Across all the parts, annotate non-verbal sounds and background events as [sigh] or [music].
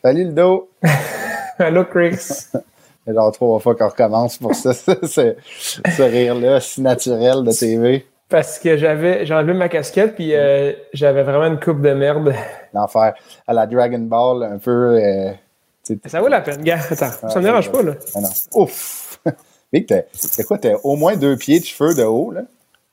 Salut le dos! [laughs] Allô Chris! [laughs] genre trois fois qu'on recommence pour ça, [laughs] ce, ce rire-là si naturel de TV. Parce que j'avais j'ai enlevé ma casquette puis euh, j'avais vraiment une coupe de merde. L'enfer. À la Dragon Ball, un peu. Euh, ça vaut la peine, gars. Attends, ça me dérange pas, là. Ah non. Ouf! Mais t'as quoi? T'as au moins deux pieds de cheveux de haut, là?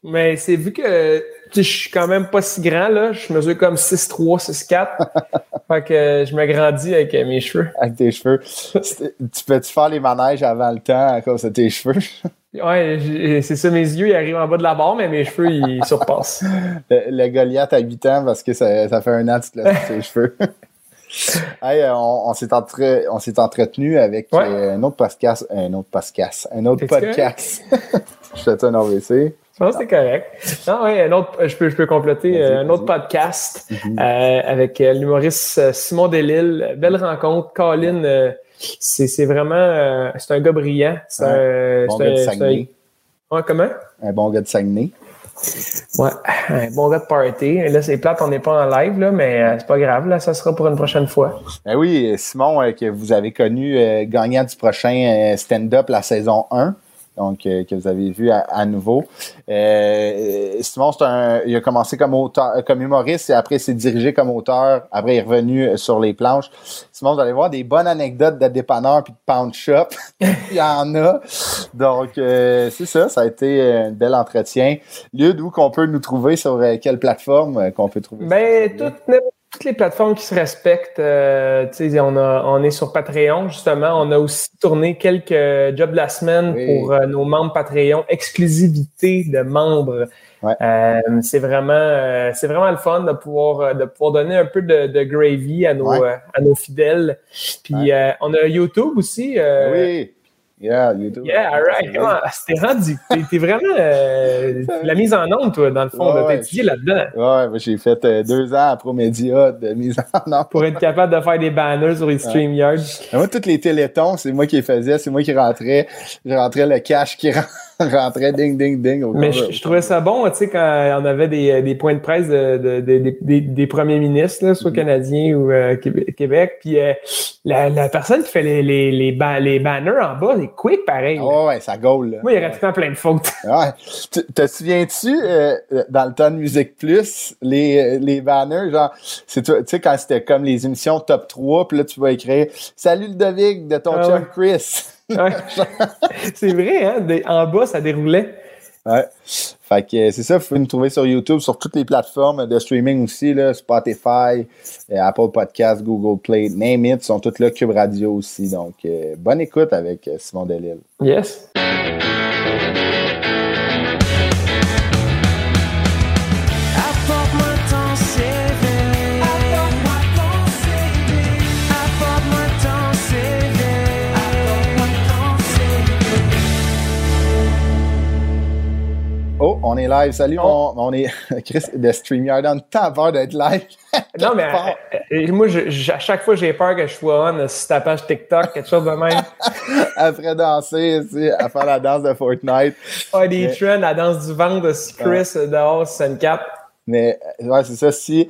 Mais c'est vu que je suis quand même pas si grand, là. Je mesure comme 6'3, 6'4. [laughs] fait que je m'agrandis avec mes cheveux. Avec tes cheveux. tu peux-tu faire les manèges avant le temps à cause de tes cheveux? [laughs] Ouais, c'est ça, mes yeux, ils arrivent en bas de la barre, mais mes cheveux, ils [laughs] surpassent. Le, Goliath a 8 ans parce que ça, ça fait un an que tu te laisses tes cheveux. hey, euh, on, on s'est entre, entretenu avec euh, un autre podcast, un autre podcast, un autre podcast. je fais un AVC. Je pense que c'est correct. Non, oui, un autre, je peux, je peux compléter euh, un autre podcast mm-hmm. avec l'humoriste Simon Delille. Belle rencontre. Colin, c'est vraiment, c'est un gars brillant. C'est un, bon gars de Saguenay. Un, comment? Un bon gars de Saguenay. Ouais, un bon gars de party. Là, c'est plate, on n'est pas en live, là, mais euh, c'est pas grave, là, ça sera pour une prochaine fois. Ben oui, Simon, euh, que vous avez connu euh, gagnant du prochain stand-up la saison 1 donc euh, que vous avez vu à, nouveau. Euh, Simon, un, il a commencé comme auteur, comme humoriste et après s'est dirigé comme auteur. Après, il est revenu sur les planches. Simon, vous allez voir des bonnes anecdotes de dépanneur puis de pound shop. [laughs] il y en a. Donc, euh, c'est ça. Ça a été un bel entretien. Lieu d'où qu'on peut nous trouver sur quelle plateforme qu'on peut trouver? Ben, toutes toutes les plateformes qui se respectent, euh, on, on est sur Patreon, justement. On a aussi tourné quelques jobs de la semaine pour euh, nos membres Patreon, exclusivité de membres. Euh, c'est vraiment, c'est vraiment le fun de pouvoir, de pouvoir donner un peu de, gravy à nos, à nos fidèles. Puis on a YouTube aussi. oui. Yeah, YouTube. Yeah, all right. Comment c'était rendu? T'es vraiment euh, [laughs] la mise en onde, toi, dans le fond. T'as étudié là-dedans. Ouais, j'ai fait euh, deux ans à ProMedia de mise en onde. Pour être capable de faire des banners sur les StreamYard. Moi, tous les télétons, c'est moi qui les faisais. C'est moi qui rentrais. Je rentrais le cash qui rentre [laughs] rentrait ding, ding, ding. Au Mais je, trouvais ça bon, tu sais, quand on avait des, des points de presse de, de, des, des premiers ministres, là, soit mm-hmm. canadiens ou euh, Québec, puis euh, la, la, personne qui fait les, les, les, les banners en bas, c'est quick pareil. Oh, ouais, ça gaule. Là. Moi, il y le temps plein de fautes. [laughs] ouais. Te souviens-tu, euh, dans le temps de Musique Plus, les, les banners, genre, c'est tu sais, quand c'était comme les émissions top 3, puis là, tu vas écrire « Salut Ludovic de ton ah chum Chris ». [laughs] c'est vrai, hein? en bas, ça déroulait. Ouais. Fait que c'est ça, vous pouvez nous trouver sur YouTube, sur toutes les plateformes de streaming aussi, là, Spotify, euh, Apple Podcast, Google Play, name it, sont toutes là, Cube Radio aussi. Donc, euh, bonne écoute avec euh, Simon Delille. Yes. Oh, on est live. Salut, oh. on, est [laughs] Chris de StreamYard. On a peur d'être live. [laughs] non, mais euh, euh, moi, à chaque fois, j'ai peur que je sois on sur ta page TikTok, quelque chose de même. [laughs] Après danser, à faire la danse de Fortnite. Ah, des trends, la danse du vent de Chris ouais. dehors, 64. Mais ouais, c'est ça. Si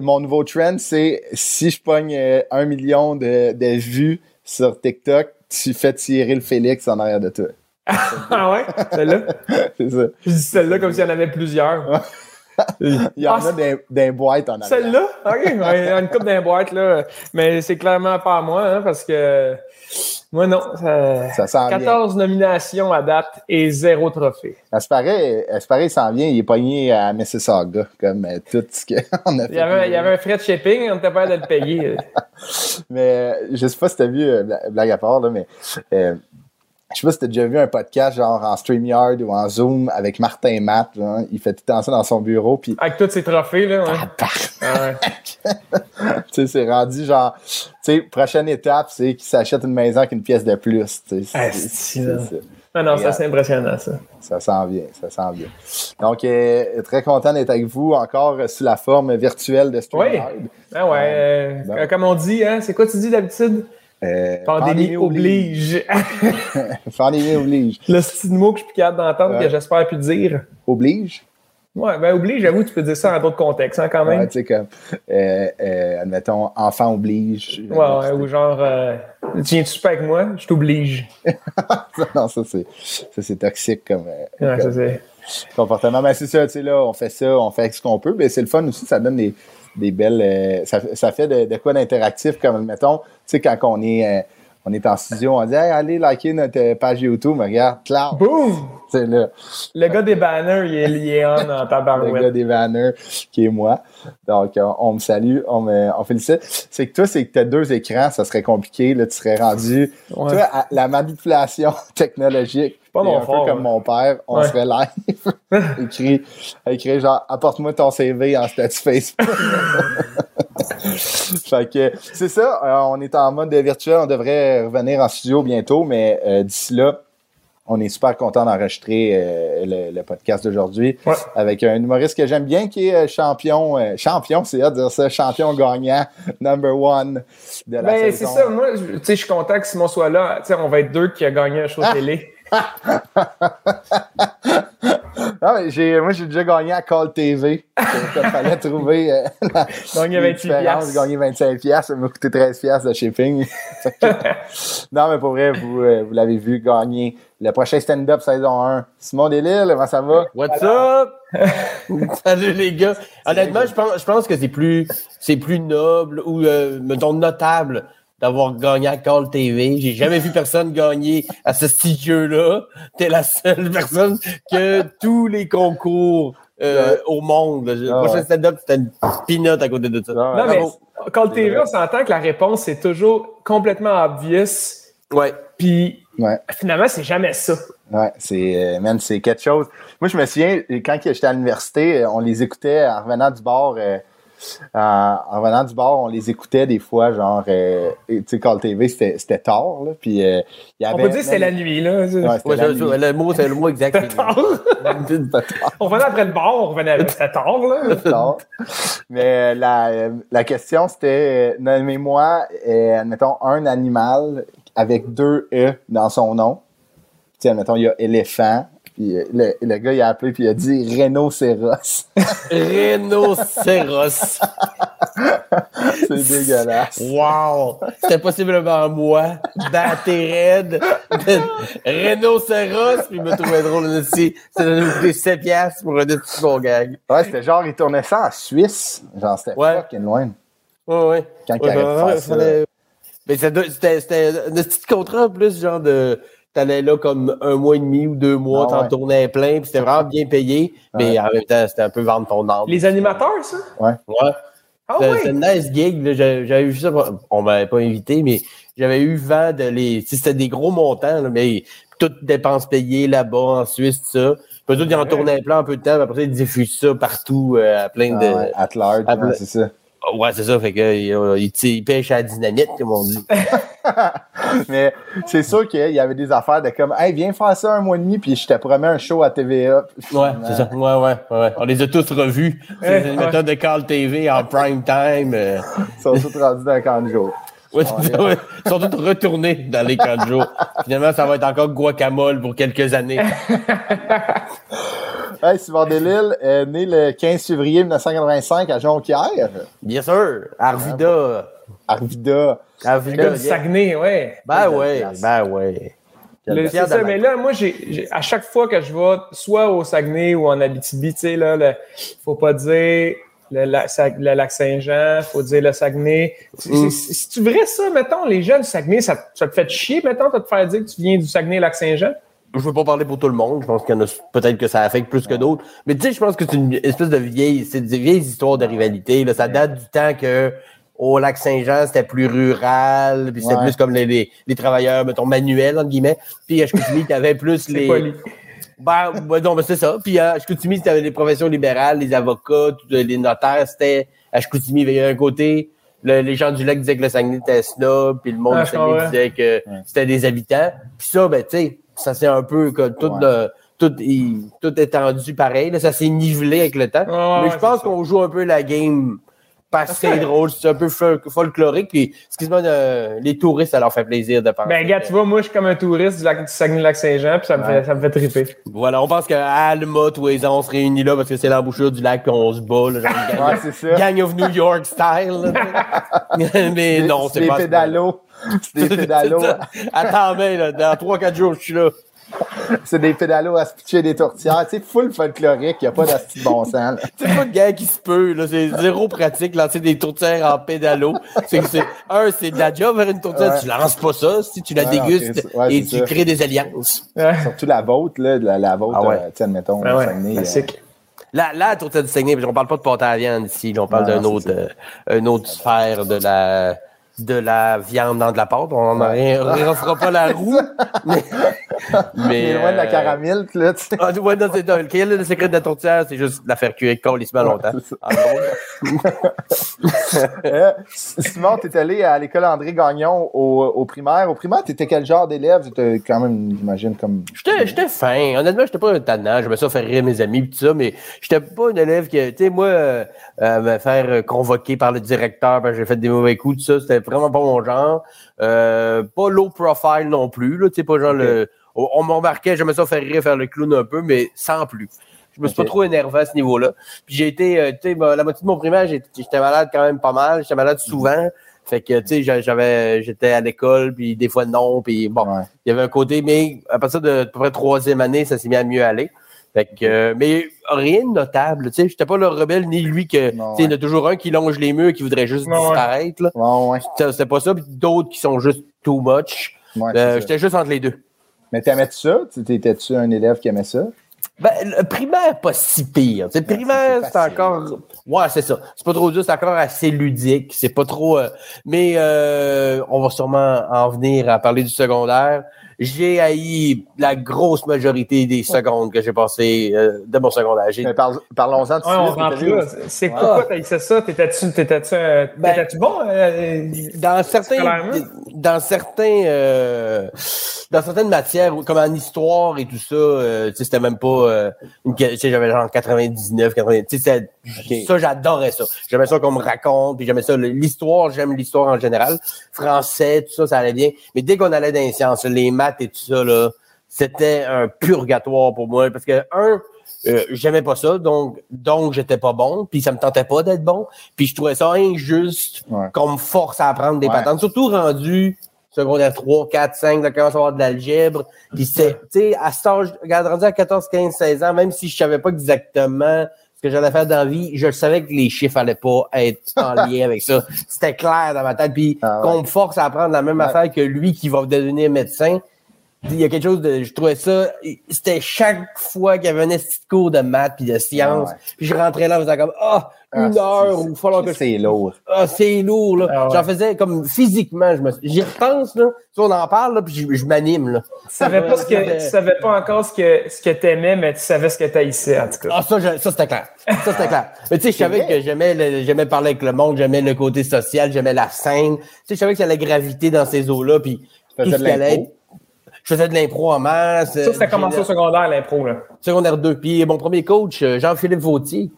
mon nouveau trend, c'est si je pogne euh, un million de, de vues sur TikTok, tu fais tirer le Félix en arrière de toi ah ouais? Celle-là? [laughs] c'est ça. Je dis celle-là comme s'il y en avait plusieurs. [laughs] Il y en a ah, des, boîtes en arrière. Celle-là? OK. Il y a une coupe d'un boîte, là. Mais c'est clairement pas à moi, hein, parce que moi, non. Ça, ça 14 nominations à date et zéro trophée. Ça se paraît, ça se paraît, il s'en vient. Il est pogné à Mississauga, comme euh, tout ce qu'on [laughs] a fait. Il y, avait, il y avait un frais de shipping, on était pas de le payer. mais je sais pas si tu as vu, euh, blague à part, là, mais... Euh, je sais pas si t'as déjà vu un podcast genre en StreamYard ou en Zoom avec Martin Matt. il fait tout le temps ça dans son bureau. Puis... Avec tous ses trophées, là. Ouais. Ah, [laughs] tu sais, c'est rendu genre. Tu sais, prochaine étape, c'est qu'il s'achète une maison avec une pièce de plus. C'est ça. Ah non, ça c'est impressionnant, ça. Ça sent bien, ça sent bien. Donc, euh, très content d'être avec vous encore sous la forme virtuelle de StreamYard. Oui. Ah ouais, euh, euh, comme on dit, hein, c'est quoi tu dis d'habitude? Euh, pandémie, oblige. [laughs] pandémie oblige. Le style mot que je suis capable d'entendre, que j'espère plus dire. Oblige? Ouais, ben oblige, j'avoue, tu peux dire ça dans d'autres contextes, hein, quand même. Ouais, tu sais, comme, euh, euh, admettons, enfant oblige. Ouais, ouais ou genre, tu viens-tu pas avec moi? Je t'oblige. [laughs] non, ça, c'est, ça, c'est toxique comme, ouais, ça, c'est... comportement. Mais c'est ça, tu sais, là, on fait ça, on fait ce qu'on peut, mais c'est le fun aussi, ça donne des des belles. Euh, ça, ça, fait de, de quoi d'interactif, comme mettons, tu sais, quand on est, euh, on est en studio, on dit allez liker notre page YouTube, mais regarde, clap! Boum! C'est là. Le gars des banners, il est lié [laughs] en, tabarouette. Le gars des banners, qui est moi. Donc, on, me salue, on me on félicite. C'est que toi, c'est que tu as deux écrans, ça serait compliqué, là, tu serais rendu. Toi, la manipulation [laughs] technologique pas mon un peu comme mon père, on serait live. [laughs] écrit, écrit genre, apporte-moi ton CV en statut Facebook. [laughs] fait que c'est ça, euh, on est en mode virtuel, on devrait revenir en studio bientôt, mais euh, d'ici là, on est super content d'enregistrer euh, le, podcast d'aujourd'hui avec un humoriste que j'aime bien qui est champion. champion, c'est à dire ça, champion gagnant, number one de la ben, C'est ça, moi, je suis content que Simon soit là. on va être deux qui a gagné un show télé [laughs] non, j'ai, moi, j'ai déjà gagné à Call TV. [laughs] Il fallait trouver euh, la, gagné 28 J'ai gagné 25 Ça m'a coûté 13 de shipping. [laughs] [laughs] non, mais pour vrai, vous, euh, vous l'avez vu gagner le prochain stand-up saison 1. Simon Delille, comment ça va? What's up? Salut les gars. Honnêtement, je pense, je pense que c'est plus, c'est plus noble ou, euh, mettons, notable d'avoir gagné à Call TV. J'ai jamais vu personne gagner à ce petit jeu-là. T'es la seule personne que tous les concours euh, au monde. Le ah, prochain stand-up, c'était une pinote à côté de ça. Non, mais Call TV, on s'entend que la réponse est toujours complètement obvious. Ouais. Puis finalement, c'est jamais ça. Ouais, c'est, euh, c'est quelque chose. Moi, je me souviens, quand j'étais à l'université, on les écoutait en revenant du bord. Euh, en revenant du bar, on les écoutait des fois, genre, euh, tu sais, Call TV, c'était tard, là, puis euh, il y avait... On peut dire que c'était la nuit, là. Ouais, la nuit. Le mot, c'est le mot exact. on revenait après le bar, on revenait, c'était tard, là. tard. Mais la, la question, c'était, nommez-moi, euh, admettons, un animal avec deux E dans son nom. Tu sais, admettons, il y a éléphant, puis euh, le, le, gars, il a appelé puis il a dit Rhinocéros. [laughs] Rhinocéros. [laughs] C'est dégueulasse. Wow! C'était possiblement moi, batté raide, Rhinocéros, puis il me trouvait drôle aussi. Ça donnait coûté 7 piastres pour un petit bon gag. Ouais, c'était genre, il tournait ça en Suisse. Genre, c'était ouais. fucking loin. Ouais, ouais. Quand il ouais, fallait... Mais c'était un petit contrat en plus, genre de t'allais là comme un mois et demi ou deux mois, ah, t'en tournais plein, puis c'était vraiment bien payé, mais en même temps, c'était un peu vendre ton âme. Les animateurs, ça? Ouais. Ouais. Ah, c'était une nice gig, j'avais vu ça, on m'avait pas invité, mais j'avais eu vent de les. C'était des gros montants, mais toutes dépenses payées là-bas, en Suisse, tout ça. Peut-être qu'ils en tournaient plein un peu de temps, mais après, ils diffusent ça partout, euh, à plein de. Ah, at large, c'est ça. Ouais, c'est ça. Fait que, il, pêche à la dynamite, comme on dit. [laughs] Mais c'est sûr qu'il y avait des affaires de comme, hey, viens faire ça un mois et demi, puis je te promets un show à TVA. Ouais, c'est ça. Ouais, ouais, ouais. On les a tous revus. C'est une méthode de Call TV en [laughs] prime time. Euh. Ils sont tous rendus dans le camp de jour. Ouais, ouais. Ils sont tous retournés dans les camps de jour. Finalement, ça va être encore guacamole pour quelques années. [laughs] Hey, Simon Delille est né le 15 février 1985 à Jonquière. Bien sûr. Arvida. Arvida. Arvida. Le Saguenay, ouais. Ben ouais, ben ouais. C'est ça, mais là, moi, j'ai, à chaque fois que je vais, soit au Saguenay ou en Abitibi, tu sais, là, le, faut pas dire le, lac Saint-Jean, faut dire le Saguenay. Mm. Si tu vrai ça, mettons, les jeunes du Saguenay, ça, ça, te fait chier, mettons, de te faire dire que tu viens du Saguenay-Lac-Saint-Jean? Je veux pas parler pour tout le monde. Je pense qu'il y en a peut-être que ça affecte plus que d'autres. Mais tu sais, je pense que c'est une espèce de vieille, c'est des vieilles histoires de rivalité. Là. Ça date du temps que au lac Saint-Jean, c'était plus rural, puis c'était Ouais. plus comme les, les, les travailleurs, mettons, manuels, entre guillemets. Puis à Chicoutimi, t'avais plus [laughs] les... Ben, ben non, ben c'est ça. Puis à Chicoutimi, t'avais les professions libérales, les avocats, tout, les notaires, c'était... À Chicoutimi, il y avait un côté... le- les gens du lac disaient que le Saguenay était snob, puis le monde Ah, du Saguenay disait que c'était des habitants. Puis ça, ben, tu sais, ça c'est un peu comme tout, Ouais. le- tout, il- tout étendu pareil. Là, ça s'est nivelé avec le temps. Mais ouais, je pense qu'on joue un peu la game passée drôle, c'est un peu fol- folklorique. Puis, excuse-moi, euh, les touristes, ça leur fait plaisir de penser. Ben, gars, tu vois, moi, je suis comme un touriste du, lac, du Saguenay-Lac-Saint-Jean, puis ça me, Ouais. fait, ça me fait triper. Voilà, on pense qu'à Alma, tous les ans, on se réunit là parce que c'est l'embouchure du lac puis on se bat. Là, genre gang, Ouais, c'est ça. gang of New York style. là. [laughs] Mais non, c'est pas pédalos. C'est des [laughs] pédalos. C'est ben, là, dans 3-4 jours, je suis là. C'est des pédalos à se pitcher des tourtières. Tu sais, full folklorique. Il n'y a pas d'asti de bon sens. [laughs] C'est pas de gars qui se peut, là. C'est zéro pratique, lancer des tourtières en pédalo. C'est que c'est, un, c'est de la job vers une tourtière. Ouais. Tu lances pas ça, si tu la Ouais, dégustes c'est- ouais, et c'est tu ça. crées des alliances. Ouais. Surtout la vôtre, là, la, la vôtre, Ah ouais. euh, Saguenay, euh, classique. Là, là, la tourtière du Saguenay, qu'on parle pas de pâte à viande ici, on parle Non, d'un non, autre, c'est euh, une autre sphère de la, de la viande dans de la pâte. On n'en refera pas la roue. [laughs] mais, mais loin de la euh, caramel, là, tu sais. Ah, ouais, non, c'est le, secret de la tourtière? C'est juste la faire cuire colissement longtemps. [laughs] Euh, Simon, tu es allé à l'école André Gagnon au, primaire. Au primaire, tu étais quel genre d'élève? C'était quand même, j'imagine, comme. J'étais, j'étais fin. Honnêtement, j'étais pas un tannant. J'aimais ça faire rire mes amis pis tout ça, mais j'étais pas un élève qui, tu sais, moi, euh, me faire euh, convoquer par le directeur parce que j'ai fait des mauvais coups, tout ça, c'était vraiment pas mon genre. Euh, pas low profile non plus, là, tu sais, pas genre le, on, me remarquait, j'aimais ça faire rire, faire le clown un peu, mais sans plus. Je me suis pas trop énervé à ce niveau-là. Puis j'ai été, euh, tu sais, ben, la moitié de mon primaire, j'étais malade quand même pas mal. J'étais malade souvent. Fait que, tu sais, j'a- j'avais, j'étais à l'école, puis des fois non, puis bon, Ouais. il y avait un côté, mais à partir de à peu près troisième année, ça s'est mis à mieux aller. Fait que, euh, mais rien de notable, tu sais, j'étais pas le rebelle ni lui que, Non, tu sais, il y en ouais. a toujours un qui longe les murs, qui voudrait juste Ouais, ouais. disparaître, là. Ouais, ouais. C'était pas ça, puis d'autres qui sont juste too much. ouais, Euh, j'étais juste entre les deux. Mais t'aimais-tu ça? Tu- T'étais-tu un élève qui aimait ça? Ben, le primaire, pas si pire. Tu sais, Ouais, primaire, c'est encore. Ouais, c'est ça. C'est pas trop dur, c'est encore assez ludique. C'est pas trop. euh, Mais euh, on va sûrement en venir à parler du secondaire. J'ai haï la grosse majorité des secondes que j'ai passées euh, de mon secondaire. Parle- Parlons-en tout Ouais, on de C'est Ouais. pourquoi t'as fait ça? T'étais-tu t'étais-tu, euh, Ben- t'étais-tu bon? euh, dans certains dans certains euh, dans certaines matières comme en histoire et tout ça euh, tu sais c'était même pas euh, une que- tu sais j'avais genre 99 80 tu sais c'est- ça j'adorais ça j'aimais ça qu'on me raconte puis j'aimais ça l'histoire j'aime l'histoire en général français tout ça ça allait bien mais dès qu'on allait dans les sciences les maths et tout ça là c'était un purgatoire pour moi parce que un euh, j'aimais pas ça, donc donc j'étais pas bon, puis ça me tentait pas d'être bon, puis je trouvais ça injuste Ouais. qu'on me force à apprendre des Ouais. patentes, surtout rendu secondaire 3, 4, 5, là, commence à avoir de l'algèbre, puis c'est, tu sais, à cet âge, regarde, rendu à 14, 15, 16 ans, même si je savais pas exactement ce que j'allais faire dans la vie, je savais que les chiffres allaient pas être en [laughs] lien avec ça. C'était clair dans ma tête, puis Ah ouais. qu'on me force à apprendre la même affaire que lui qui va devenir médecin, il y a quelque chose de. Je trouvais ça. C'était chaque fois qu'il y avait un cours de maths puis de sciences. Ah ouais. Puis je rentrais là en faisant comme Ah, une Ah, heure c'est- où il falloir que. C'est lourd. Ah, c'est lourd, là. Ah ouais. J'en faisais comme physiquement, je me j'y repense, là. Tu sais, on en parle, là, puis je, je m'anime, là. Tu savais pas ce que, tu savais pas encore ce que, ce que t'aimais, mais tu savais ce que t'haïssais, en tout cas. Ah, ça, je- ça c'était clair. Ça, c'était clair. Mais tu sais, je savais que j'aimais, le- j'aimais parler avec le monde, j'aimais le côté social, j'aimais la scène. Tu sais, je savais que ça allait graviter dans ces eaux-là, puis faisais tout ce de qui allait l'impro? être- Je faisais de l'impro en masse. Ça, c'était commencé au secondaire, l'impro, là. Secondaire 2. Puis mon premier coach, euh, Jean-Philippe Vautier.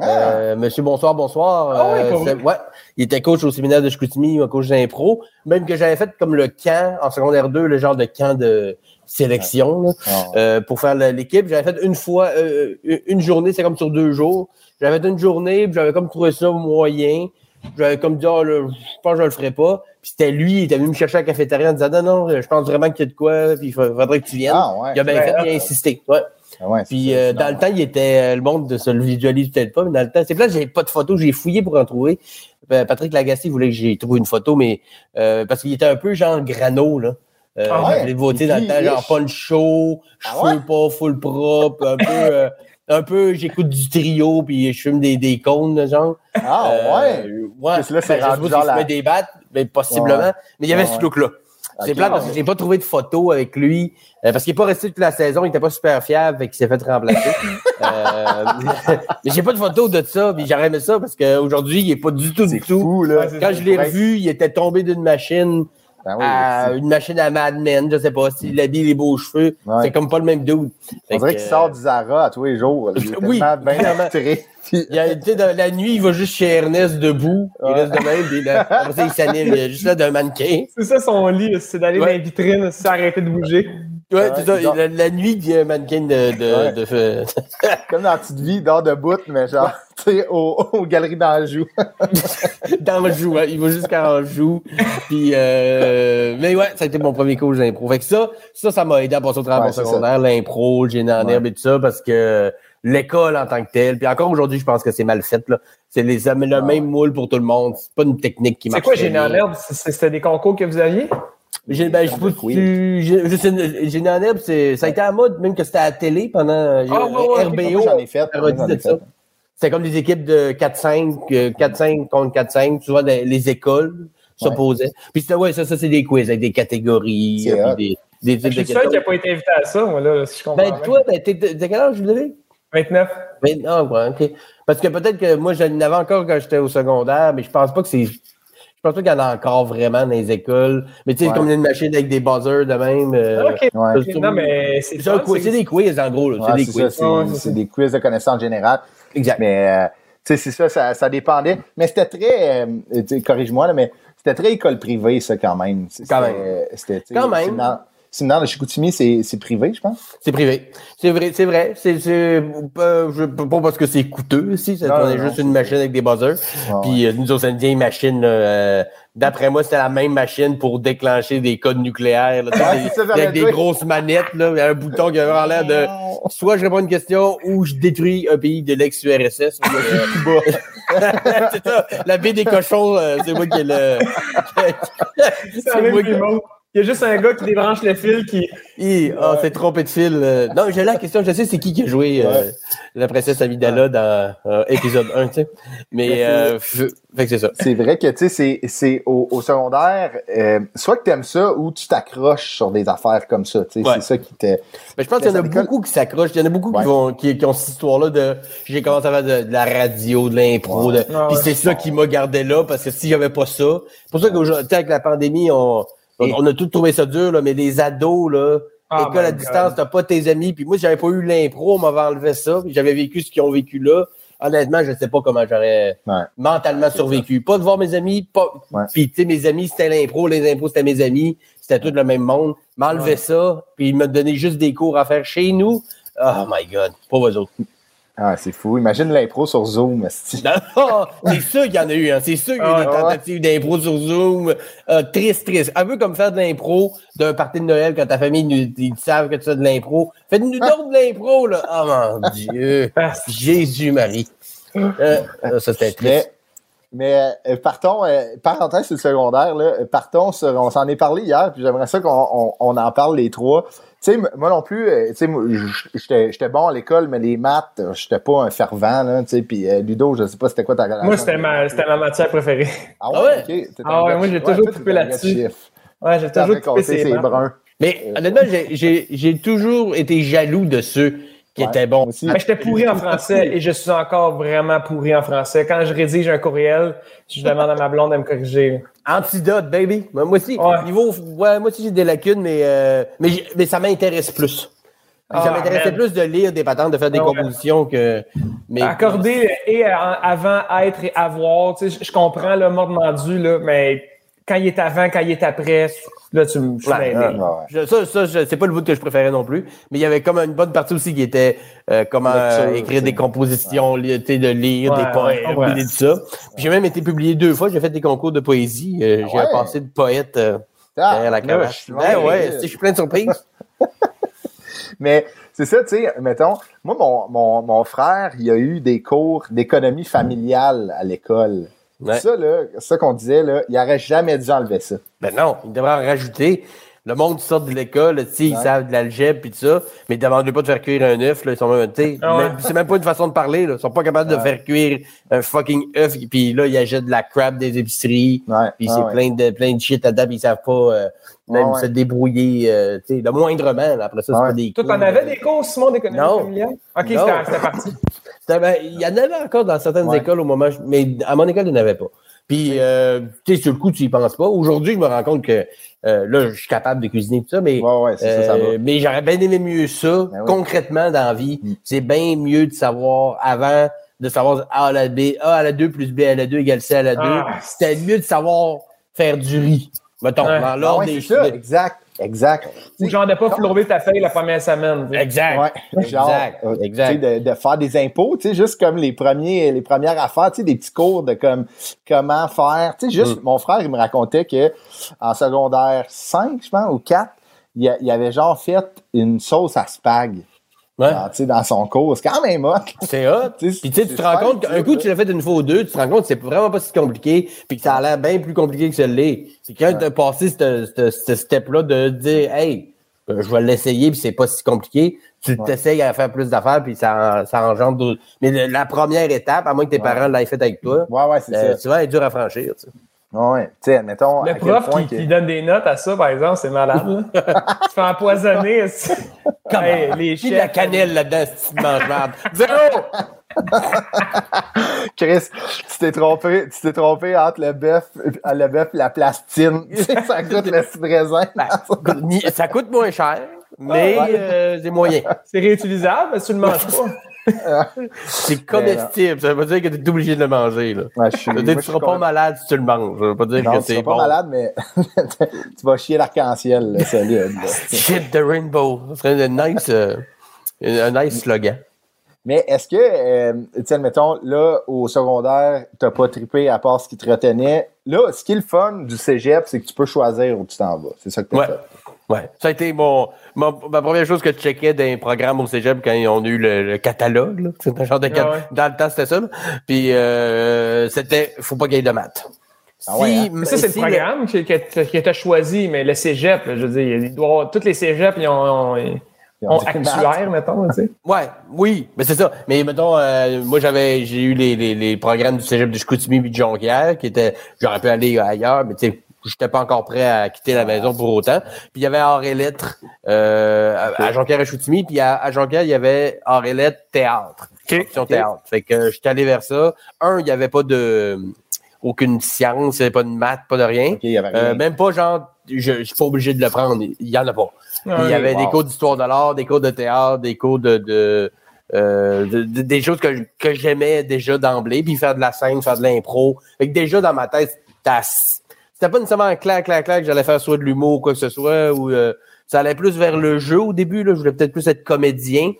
Ah. Euh, Monsieur Bonsoir, bonsoir. Ah ouais, Euh, ouais, il était coach au séminaire de Chicoutimi, un coach d'impro. Même que j'avais fait comme le camp en secondaire 2, le genre de camp de sélection là, Ah. euh, pour faire l'équipe. J'avais fait une fois, euh, une journée, c'est comme sur deux jours. J'avais fait une journée, puis j'avais comme trouvé ça moyen. J'avais comme dit, Ah, là, je pense que je le ferai pas. Puis c'était lui, il était venu me chercher à la cafétéria en disant, non, non, je pense vraiment qu'il y a de quoi, puis il fa- faudrait que tu viennes. Ah, ouais. Il a bien fait, il a insisté. Ouais. Ah ouais, Puis ça, euh, dans le temps, il était le monde de se le visualise peut-être pas, mais dans le temps, c'est là j'ai pas de photos, j'ai fouillé pour en trouver. Euh, Patrick Lagacé voulait que j'ai trouvé une photo, mais euh, parce qu'il était un peu genre grano là. Euh, Ah ouais? les voter dans le temps, genre punch chaud, Ah cheveux ouais? pas full propre, un peu, euh, un peu, j'écoute du trio, puis je fume des, des cônes, genre. Ah, ouais. Euh, ouais. Parce que là, c'est Ben, rendu genre des battes, mais possiblement. Ouais. Mais il y avait Ouais, ce look-là. C'est Ok. plate parce que j'ai pas trouvé de photo avec lui. euh, parce qu'il est pas resté toute la saison, il était pas super fiable et qu'il s'est fait remplacer. [laughs] Euh, [laughs] mais j'ai pas de photo de ça, puis j'aurais aimé ça parce qu'aujourd'hui, il est pas du tout, du tout. fou, là. Quand je l'ai revu, il était tombé d'une machine Ben oui, à c'est- une machine à Mad Men, je sais pas, s'il habille les beaux cheveux. Ouais. C'est comme pas le même dude. Fait On dirait qu'il sort du Zara à tous les jours. Il est [laughs] Oui, tellement bien Il a, dans la nuit, il va juste chez Ernest debout. Il reste de même, puis là, après ça, il s'anime. Il est juste là d'un mannequin. C'est ça son lit, c'est d'aller Ouais. dans les vitrines, c'est arrêter de bouger. Ouais, c'est ça. La, la nuit, il y a un mannequin de. de, de, de- [laughs] Comme dans la petite vie d'or de bout, mais genre, [laughs] tu sais, au- aux galeries d'Anjou. [laughs] d'Anjou. Hein. Il va jusqu'à Anjou. Puis, euh, mais ouais, ça a été mon premier cours d'impro. Fait que ça, ça, ça m'a aidé à passer au travail Ouais, c'est secondaire, l'impro, le génie en Ouais. herbe et tout ça, parce que l'école en tant que telle, puis encore aujourd'hui, je pense que c'est mal fait, là. C'est les, le Ouais. même moule pour tout le monde. C'est pas une technique qui C'est marche. quoi, très Génie en herbe? C'est- C'était des concours que vous aviez? J'ai, ben, je tu, j'ai- je sais, herbe, c'est, ça a été à mode, même que c'était à la télé pendant euh, ouais, ouais, RBO. Moi, j'en ai fait. C'était comme des équipes de 4-5, euh, 4-5 contre 4-5, souvent des- les écoles s'opposaient. Puis c'était, ouais, ça, ça, c'est des quiz avec des catégories, C'est euh, puis des, des Je types suis de seul qui n'a pas été invité à ça, moi, là, si je comprends. Ben, toi, ben, t'es, t'es quel âge, avez? 29. Ben, ah, ouais, ok. Parce que peut-être que moi, j'en avais encore quand j'étais au secondaire, mais je pense pas que c'est, je pense pas qu'il y en a encore vraiment dans les écoles. Mais tu sais, Ouais. c'est comme une machine avec des buzzers de même. euh, OK. Ouais. Ok, Non, mais c'est C'est c'est des quiz, en gros. Ouais, c'est des c'est quiz. c'est- c'est c'est des de connaissances générales. Exact. Mais, euh, tu sais, c'est ça, ça, ça dépendait. Mais c'était très, euh, corrige-moi, là, mais c'était très école privée, ça, quand même. C'est- Quand c'était- même. Quand même. Séminaire, de Chicoutimi, c'est, c'est privé, je pense? C'est privé. C'est vrai, c'est vrai. C'est, c'est, pas, je- pas parce que c'est coûteux, si. C'est, Non, on non, est non, juste une machine avec des buzzers. Puis euh, nous autres, c'est une machine. euh, d'après moi, c'était la même machine pour déclencher des codes nucléaires. Là, Ouais, des- ça, avec des grosses manettes, là, un bouton qui avait l'air de soit je réponds à une question ou je détruis un pays de l'ex-URSS. [laughs] [laughs] c'est ça. La baie des cochons, euh, c'est moi qui ai le. [laughs] C'est moi qui-. Il y a juste un gars qui débranche le fil qui. Hi, ah, c'est trompé de fil. euh. Non, j'ai la question, je sais c'est qui qui a joué euh, Ouais. la princesse Amidala dans euh, épisode 1, tu sais. Mais euh, fait que c'est ça. C'est vrai que, tu sais, c'est, c'est au, au secondaire, euh, soit que t'aimes ça ou tu t'accroches sur des affaires comme ça, tu sais. Ouais. C'est ça qui te. Mais je pense qu'il y en a beaucoup qui s'accrochent. Il y en a beaucoup Ouais. qui, vont, qui, qui ont cette histoire-là de j'ai commencé à faire de, de la radio, de l'impro. Ouais. de- Puis c'est ça qui m'a gardé là parce que si j'avais pas ça. C'est pour ça qu'aujourd'hui, tu sais, avec la pandémie, on, Et- on a tous trouvé ça dur, là, mais les ados, là, Ah, école à distance, t'as pas tes amis. Puis moi, si j'avais pas eu l'impro, on m'avait enlevé ça. J'avais vécu ce qu'ils ont vécu là. Honnêtement, je sais pas comment j'aurais Ouais. mentalement survécu. Pas de voir mes amis, pas. Ouais. Puis tu sais, mes amis, c'était l'impro, les impros, c'était mes amis, c'était tout le même monde. M'enlever ça, puis il m'a donné juste des cours à faire chez nous. Oh my God, pas vous autres. Ah, c'est fou. Imagine l'impro sur Zoom. c'est sûr qu'il y en a eu, hein. C'est sûr qu'il y a eu Ah, des ouais. tentatives d'impro sur Zoom. Euh, triste, triste. Un peu comme faire de l'impro d'un party de Noël quand ta famille nous, ils savent que tu fais de l'impro. Faites-nous donc de l'impro, là. Oh mon Dieu. Ah, Jésus-Marie. Euh, ça, c'était triste. Mais, euh, partons, euh, parenthèse sur le secondaire, là, partons sur, on s'en est parlé hier, puis j'aimerais ça qu'on on, on en parle les trois. Tu sais, moi non plus, euh, tu sais, j'étais j'étais bon à l'école, mais les maths, euh, j'étais pas un fervent, là, tu sais, puis euh, Ludo, je sais pas c'était quoi ta relation. Moi, c'était ma, c'était ma matière préférée. Ah Ah ouais? Ah ouais, gars moi, j'ai toujours coupé là-dessus. Ouais, j'ai toujours coupé ses bruns. Mais honnêtement, j'ai- j'ai j'ai toujours été jaloux de ceux qui Ouais, moi aussi. Mais j'étais pourri en français et je suis encore vraiment pourri en français. Quand je rédige un courriel, je demande à ma blonde de me corriger. Antidote, baby. Moi aussi, Ouais. niveau, ouais, moi aussi j'ai des lacunes, mais, euh, mais, mais ça m'intéresse plus. Puis ça Ah, m'intéressait plus de lire des patentes, de faire des Ah compositions que. Mais, Accorder et avant, être et avoir, tu sais, je, comprends le mode vendu, là, mais quand il est avant, quand il est après, là, tu me Ouais, ça, ça c'est pas le bout que je préférais non plus, mais il y avait comme une bonne partie aussi qui était euh, comment euh, écrire des compositions, li- de lire Ouais, des poèmes, ouais. puis tout ça. Puis j'ai même été publié deux fois, j'ai fait des concours de poésie. euh, j'ai passé de poète euh, Ah, derrière la cravache. je suis Ben bien. ouais, je suis plein de surprises. [laughs] Mais c'est ça, tu sais, mettons, moi, mon, mon, mon frère, il a eu des cours d'économie familiale à l'école. Ouais. Ça, là, ça qu'on disait, là, il aurait jamais dû enlever ça. Ben non, il devrait en rajouter. Le monde sort de l'école, tu sais, ils savent de l'algèbre et tout ça, mais demandez pas de faire cuire un œuf, là, ils sont même, Ah ouais. même- c'est même pas une façon de parler, là. Ils sont pas capables de faire cuire un fucking œuf, puis là, ils achètent de la crap des épiceries, Ouais. puis Ah c'est ouais. plein de plein de shit là-dedans, puis ils savent pas euh, même ouais. se débrouiller, euh, tu sais, le moindrement, là. après ça, c'est Ouais. pas des Toi, t'en avais euh, des cours, Simon, d'économie Non. familiale? OK, Non. c'était c'était parti. [laughs] C'était- ben, Il y en avait encore dans certaines Ouais. écoles au moment, mais à mon école, il n'y en avait pas. Puis, euh, tu sais, sur le coup, tu y penses pas. Aujourd'hui, je me rends compte que euh, là, je suis capable de cuisiner tout ça, mais, Ouais, ouais, c'est ça, ça euh, va. mais j'aurais bien aimé mieux ça, Ben oui. concrètement, dans la vie. Mm. C'est bien mieux de savoir avant, de savoir A à la B, A à la 2 plus B à la 2 égale C à la 2. Ah. C'était mieux de savoir faire du riz. Mettons, Ouais. dans Ah l'ordre ouais, des ça, choses. exact, exact. Ou genre de pas flourer ta feuille la première semaine. Exact. Ouais, genre, Exact. euh, Exact. tu sais, De, de faire des impôts, tu sais, juste comme les premiers, les premières affaires, tu sais, des petits cours de comme comment faire. Tu sais, juste, Mm. mon frère, il me racontait que en secondaire 5, je pense, ou 4, il, a- il avait genre fait une sauce à spag. Ouais. dans, tu son cours. C'est quand même hot. C'est hot. [laughs] Tu sais, Puis tu tu te rends compte qu'un coup, tu l'as fait une fois ou deux, tu te rends compte que c'est vraiment pas si compliqué, puis que ça a l'air bien plus compliqué que ça l'est. C'est quand tu as passé ce ce- ce step-là de dire, hey, euh, je vais l'essayer, puis c'est pas si compliqué, tu t'essayes à faire plus d'affaires, puis ça, ça engendre d'autres. Mais le- la première étape, à moins que tes parents l'aient fait avec toi, Ouais, ouais, c'est euh, ça. souvent, elle est dure à franchir. tu sais. Ouais, tu sais, admettons. à Le quel prof point qui, que- qui donne des notes à ça, par exemple, c'est malade. [laughs] tu fais empoisonner. Hey, les Puis de la chefs. cannelle là-dedans, si tu manges merde. Zéro! Chris, tu t'es trompé, tu t'es trompé entre le bœuf, euh, le bœuf et la plastine. [laughs] Ça coûte le citrésin. Ben, ça coûte moins cher, mais Ah, ouais. euh, c'est moyen. C'est réutilisable, mais tu le manges pas. [laughs] C'est comestible. Ça veut pas dire que tu es obligé de le manger. Là. Ouais, je suis- Ça veut dire que tu suis seras pas malade si tu le manges. Ça veut pas dire Non, que tu seras pas malade, mais [laughs] tu vas chier l'arc-en-ciel, solide. [laughs] Shit the rainbow. Ce serait un nice, euh, un nice slogan. Mais est-ce que, euh, tu sais, admettons, là, au secondaire, t'as pas trippé à part ce qui te retenait. Là, ce qui est le fun du cégep, c'est que tu peux choisir où tu t'en vas. C'est ça que t'as Ouais. fait. Ouais. Ça a été mon, ma première chose que je checkais dans les programmes au cégep quand ils ont eu le, le catalogue. C'est un genre de cat- Ah ouais. Dans le temps, c'était ça. là. Puis, euh, c'était, faut pas qu'il y ait de maths. Ah ouais, hein? Mais ça, c'est si le programme que tu as choisi, mais le cégep, je veux dire, il doit avoir, tous les cégeps, ils ont, ont, ils ont actuaire, mettons, tu sais. Ouais, oui, mais c'est ça. Mais mettons, euh, moi j'avais, j'ai eu les, les, les programmes du cégep de Chicoutimi puis de Jonquière, qui étaient, j'aurais pu aller ailleurs, mais tu sais, j'étais pas encore prêt à quitter la maison pour autant. Puis il y avait arts et lettres euh, à, à Jonquière et Chicoutimi, puis à, à Jonquière il y avait arts et lettres théâtre, option théâtre. Fait que euh, j'étais allé vers ça. Un, il y avait pas de aucune science, il avait pas de maths, pas de rien. OK, il y avait Euh, rien. même pas genre, je, je suis pas obligé de le prendre, il y en a pas. Puis il y avait des cours d'histoire de l'art, des cours de théâtre, des cours de, de, euh, de- de- des choses que, que j'aimais déjà d'emblée, puis faire de la scène, faire de l'impro. Fait que déjà dans ma tête, ass- c'était pas nécessairement clac, clac, clac que j'allais faire soit de l'humour ou quoi que ce soit, ou euh, ça allait plus vers le jeu au début. Là, je voulais peut-être plus être comédien,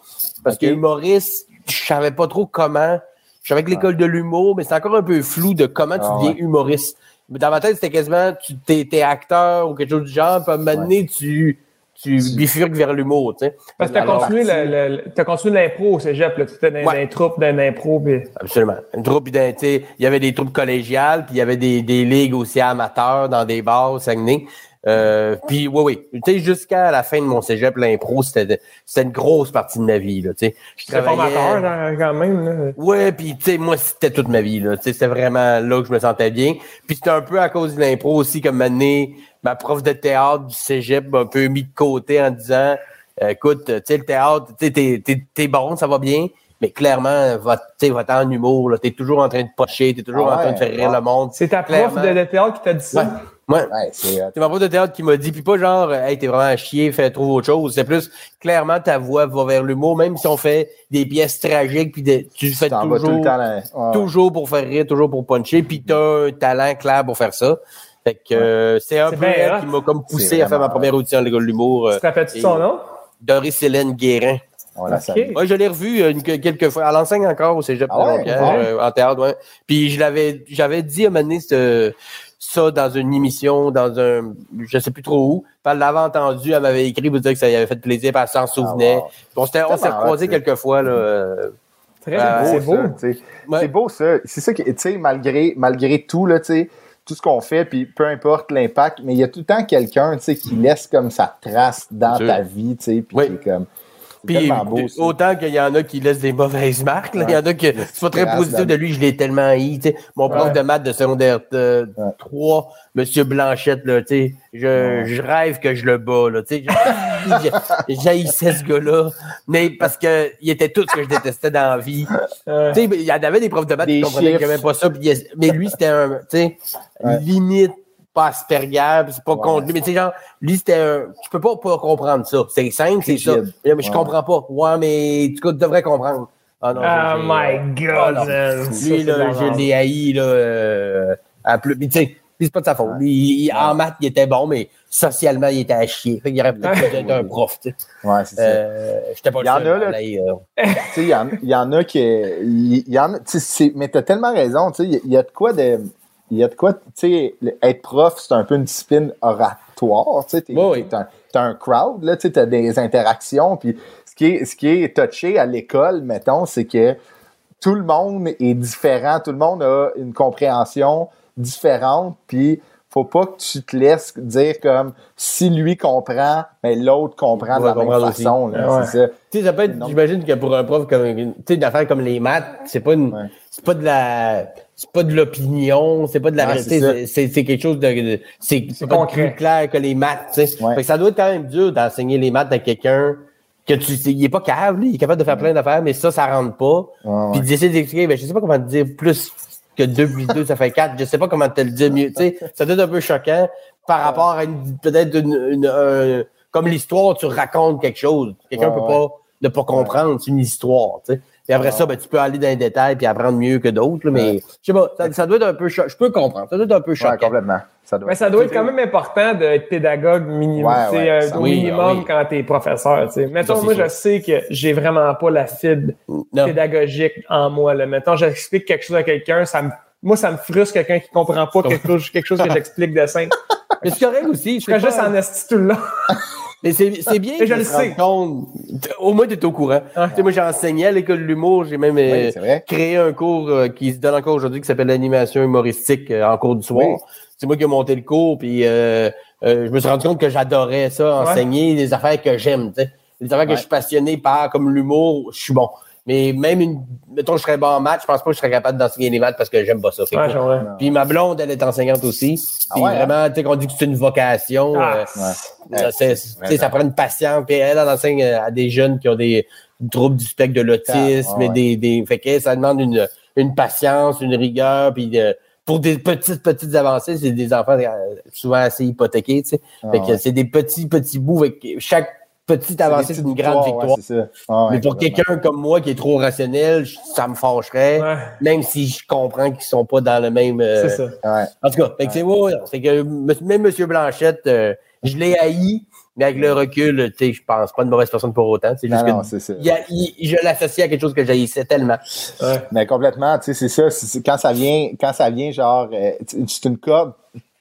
parce que humoriste, je savais pas trop comment. Je savais que l'école de l'humour, mais c'est encore un peu flou de comment tu Ah deviens ouais. humoriste. Mais dans ma tête, c'était quasiment, tu t'es, t'es acteur ou quelque chose du genre, puis à un moment donné, tu, tu bifurques vers l'humour, tu sais. Parce que tu as Alors, continué, t'as continué l'impro au cégep, là. Tu étais dans, Ouais. dans les troupes d'un impro, puis... Absolument. Une troupe. Il y avait des troupes collégiales, puis il y avait des, des ligues aussi amateurs dans des bars au Saguenay. Euh, puis oui, oui. Tu sais, jusqu'à la fin de mon cégep, l'impro, c'était, c'était une grosse partie de ma vie, là, tu sais. Je travaillais- formateur, quand même, là. Ouais, puis tu sais, moi, c'était toute ma vie, là. Tu sais, c'était vraiment là que je me sentais bien. Puis c'était un peu à cause de l'impro aussi, comme année, ma prof de théâtre du cégep m'a un peu mis de côté en disant, écoute, tu sais, le théâtre, tu sais, t'es, t'es, t'es bon, ça va bien, mais clairement, sais, va en humour, là. T'es toujours en train de pocher, t'es toujours Ah en train de faire rire ouais. le monde. C'est ta prof Clairement. de, de théâtre qui t'a dit ça? Ouais. Ouais. Ouais, c'est, euh, ma prof de théâtre qui m'a dit, puis pas genre, hey, t'es vraiment à chier, fais trouve autre chose. C'est plus, clairement, ta voix va vers l'humour, même si on fait des pièces tragiques, puis tu fais toujours, tout le temps là. Ouais, ouais. toujours pour faire rire, toujours pour puncher, puis t'as un talent clair pour faire ça. Fait que euh, c'est un peu elle qui m'a comme poussé à faire ma première audition à l'école de l'humour. euh, Tu te rappelles-tu de et- son nom? Doris Hélène Guérin. Moi, je l'ai revue euh, une- quelques fois. Elle enseigne encore au Cégep Ah ouais? Ouais? euh, en théâtre, ouais. Puis je l'avais, j'avais dit à un moment donné, ce- ça dans une émission, dans un, je sais plus trop où. Puis elle l'avait entendu, elle m'avait écrit pour dire que ça lui avait fait plaisir, puis elle s'en souvenait. wow. Puis on s'est recroisés quelques fois, là. euh, Très Ah, bien, c'est beau. Ouais. C'est beau ça. C'est ça qui, tu sais, malgré, malgré tout, là, tu sais, tout ce qu'on fait, puis peu importe l'impact, mais il y a tout le temps quelqu'un, tu sais, qui laisse comme sa trace dans ta vie, tu sais, puis Oui. qui est comme. Puis beau, autant qu'il y en a qui laissent des mauvaises marques, là, il y en a que c'est pas très positif de lui, je l'ai tellement haï. Mon prof Ouais. de maths de secondaire euh, Ouais. 3, Monsieur Blanchette, là, tu sais, je, je rêve que je le bats. Là, tu sais. Je- J'haïssais ce gars-là, mais parce qu'il était tout ce que je détestais dans la vie. Euh, Tu sais, il y en avait des profs de maths Des qui comprenaient que chiffres. j'aimais pas ça. mais lui, c'était un, tu sais, Ouais. limite pas Asperger, puis c'est pas Ouais. contre lui. Mais tu sais, genre, lui, c'était un. Tu peux pas, pas comprendre ça. C'est simple, c'est ça. Mais, mais je Ouais. comprends pas. Ouais, mais tu devrais comprendre. Ah non, oh my Ah God. Ça, Lui, là, je l'ai haï, là, euh, à plus. Mais tu sais, lui, c'est pas de sa faute. Il- en maths, il était bon, mais socialement, il était à chier. Fait qu'il aurait peut-être pu être un prof, tu sais. Ouais, c'est ça. Euh, J'étais pas Il le y en seul a, là. euh. Tu sais, il y, en- il y en a qui. Il il y en a, tu sais, c'est- mais tu as tellement raison. Tu sais, il y il y a de quoi de. Il y a de quoi, tu sais, être prof, c'est un peu une discipline oratoire. Tu sais, t'es- Oui, un, un crowd, là, tu sais, t'as des interactions. Puis ce qui est, ce qui est touché à l'école, mettons, c'est que tout le monde est différent. Tout le monde a une compréhension différente. Puis faut pas que tu te laisses dire comme si lui comprend, mais l'autre comprend de la même façon. là, Ouais. c'est ça. Tu sais, ça peut être, Non. j'imagine que pour un prof comme, tu sais, une affaire comme les maths, c'est pas une, Ouais. c'est pas de la, c'est pas de l'opinion, c'est pas de la Ouais, vérité, c'est quelque chose de, de- c'est pas concret. plus clair que les maths, tu sais. Fait que ça doit être quand même dur d'enseigner les maths à quelqu'un que tu sais, il est pas capable, il est capable de faire plein d'affaires, mais ça, ça rentre pas. Ouais, Puis d'essayer d'expliquer, ben, je sais pas comment te dire plus que 2 plus 2, ça fait 4. Je sais pas comment te le dire mieux. Ça doit être un peu choquant par rapport à une, peut-être une, une- un- comme l'histoire, tu racontes quelque chose. Quelqu'un Ouais, peut ouais. pas ne pas comprendre, c'est une histoire, Et après ça, ben, tu peux aller dans les détails puis apprendre mieux que d'autres, là, mais Ouais. je sais pas, ça, ça doit être un peu choquant. Je peux comprendre, ça doit être un peu Ouais, choquant. complètement. Ça doit Mais ça doit être quand même important d'être pédagogue minimum, Ouais, tu sais, ouais, euh, ça- au oui, minimum oui. quand tu es professeur. tu sais. Mettons, Ça, c'est moi, sûr. je sais que j'ai vraiment pas la fibre Non. pédagogique en moi. Là. Mettons, j'explique quelque chose à quelqu'un, ça me, moi, ça me frustre quelqu'un qui comprend pas quelque chose, quelque chose que j'explique de simple. [laughs] Mais c'est correct aussi. Je serais c'est juste pas- en esti tout le long. [laughs] Mais c'est bien Mais je le sais. compte. Au moins, tu es au courant. Ouais. Tu sais, moi, j'ai enseigné à l'école de l'humour. J'ai même euh, Oui, créé un cours euh, qui se donne encore aujourd'hui qui s'appelle l'animation humoristique euh, en cours du soir. Oui. C'est moi qui ai monté le cours. Puis euh, euh, je me suis rendu compte que j'adorais ça, enseigner des affaires que j'aime. Des affaires que je suis passionné par, comme l'humour, je suis bon. Mais même une. Mettons, je serais bon en maths, je pense pas que je serais capable d'enseigner les maths parce que j'aime pas ça. Ouais, puis ma blonde, elle est enseignante aussi. Ah Puis ouais, hein? vraiment, tu sais, qu'on dit que c'est une vocation. Ah, euh, Ouais. ça, c'est- tu sais, ça prend une patience. Puis elle, elle enseigne à des jeunes qui ont des troubles du spectre de l'autisme. Ah, ouais. et des, des, fait que ça demande une, une patience, une rigueur. Puis de- pour des petites, petites avancées, c'est des enfants euh, souvent assez hypothéqués. Tu sais. Ah, fait que ouais. c'est des petits, petits bouts. Fait que chaque petite avancée, c'est une grande victoire. Ouais, c'est ça. Ah, ouais, Mais pour quelqu'un comme moi qui est trop rationnel, je- ça me fâcherait. Ouais, Même si je comprends qu'ils sont pas dans le même. euh, c'est ça. Ouais. en tout cas, c'est que même M. Blanchette, euh, je l'ai haï, mais avec le recul, tu sais, je pense pas de mauvaise personne pour autant. C'est juste Non, non, que c'est ça. il y a- il- je l'associe à quelque chose que j'haïssais tellement. Ouais. Mais complètement, tu sais, c'est ça. quand ça vient, quand ça vient, genre, euh, tu- c'est une corde.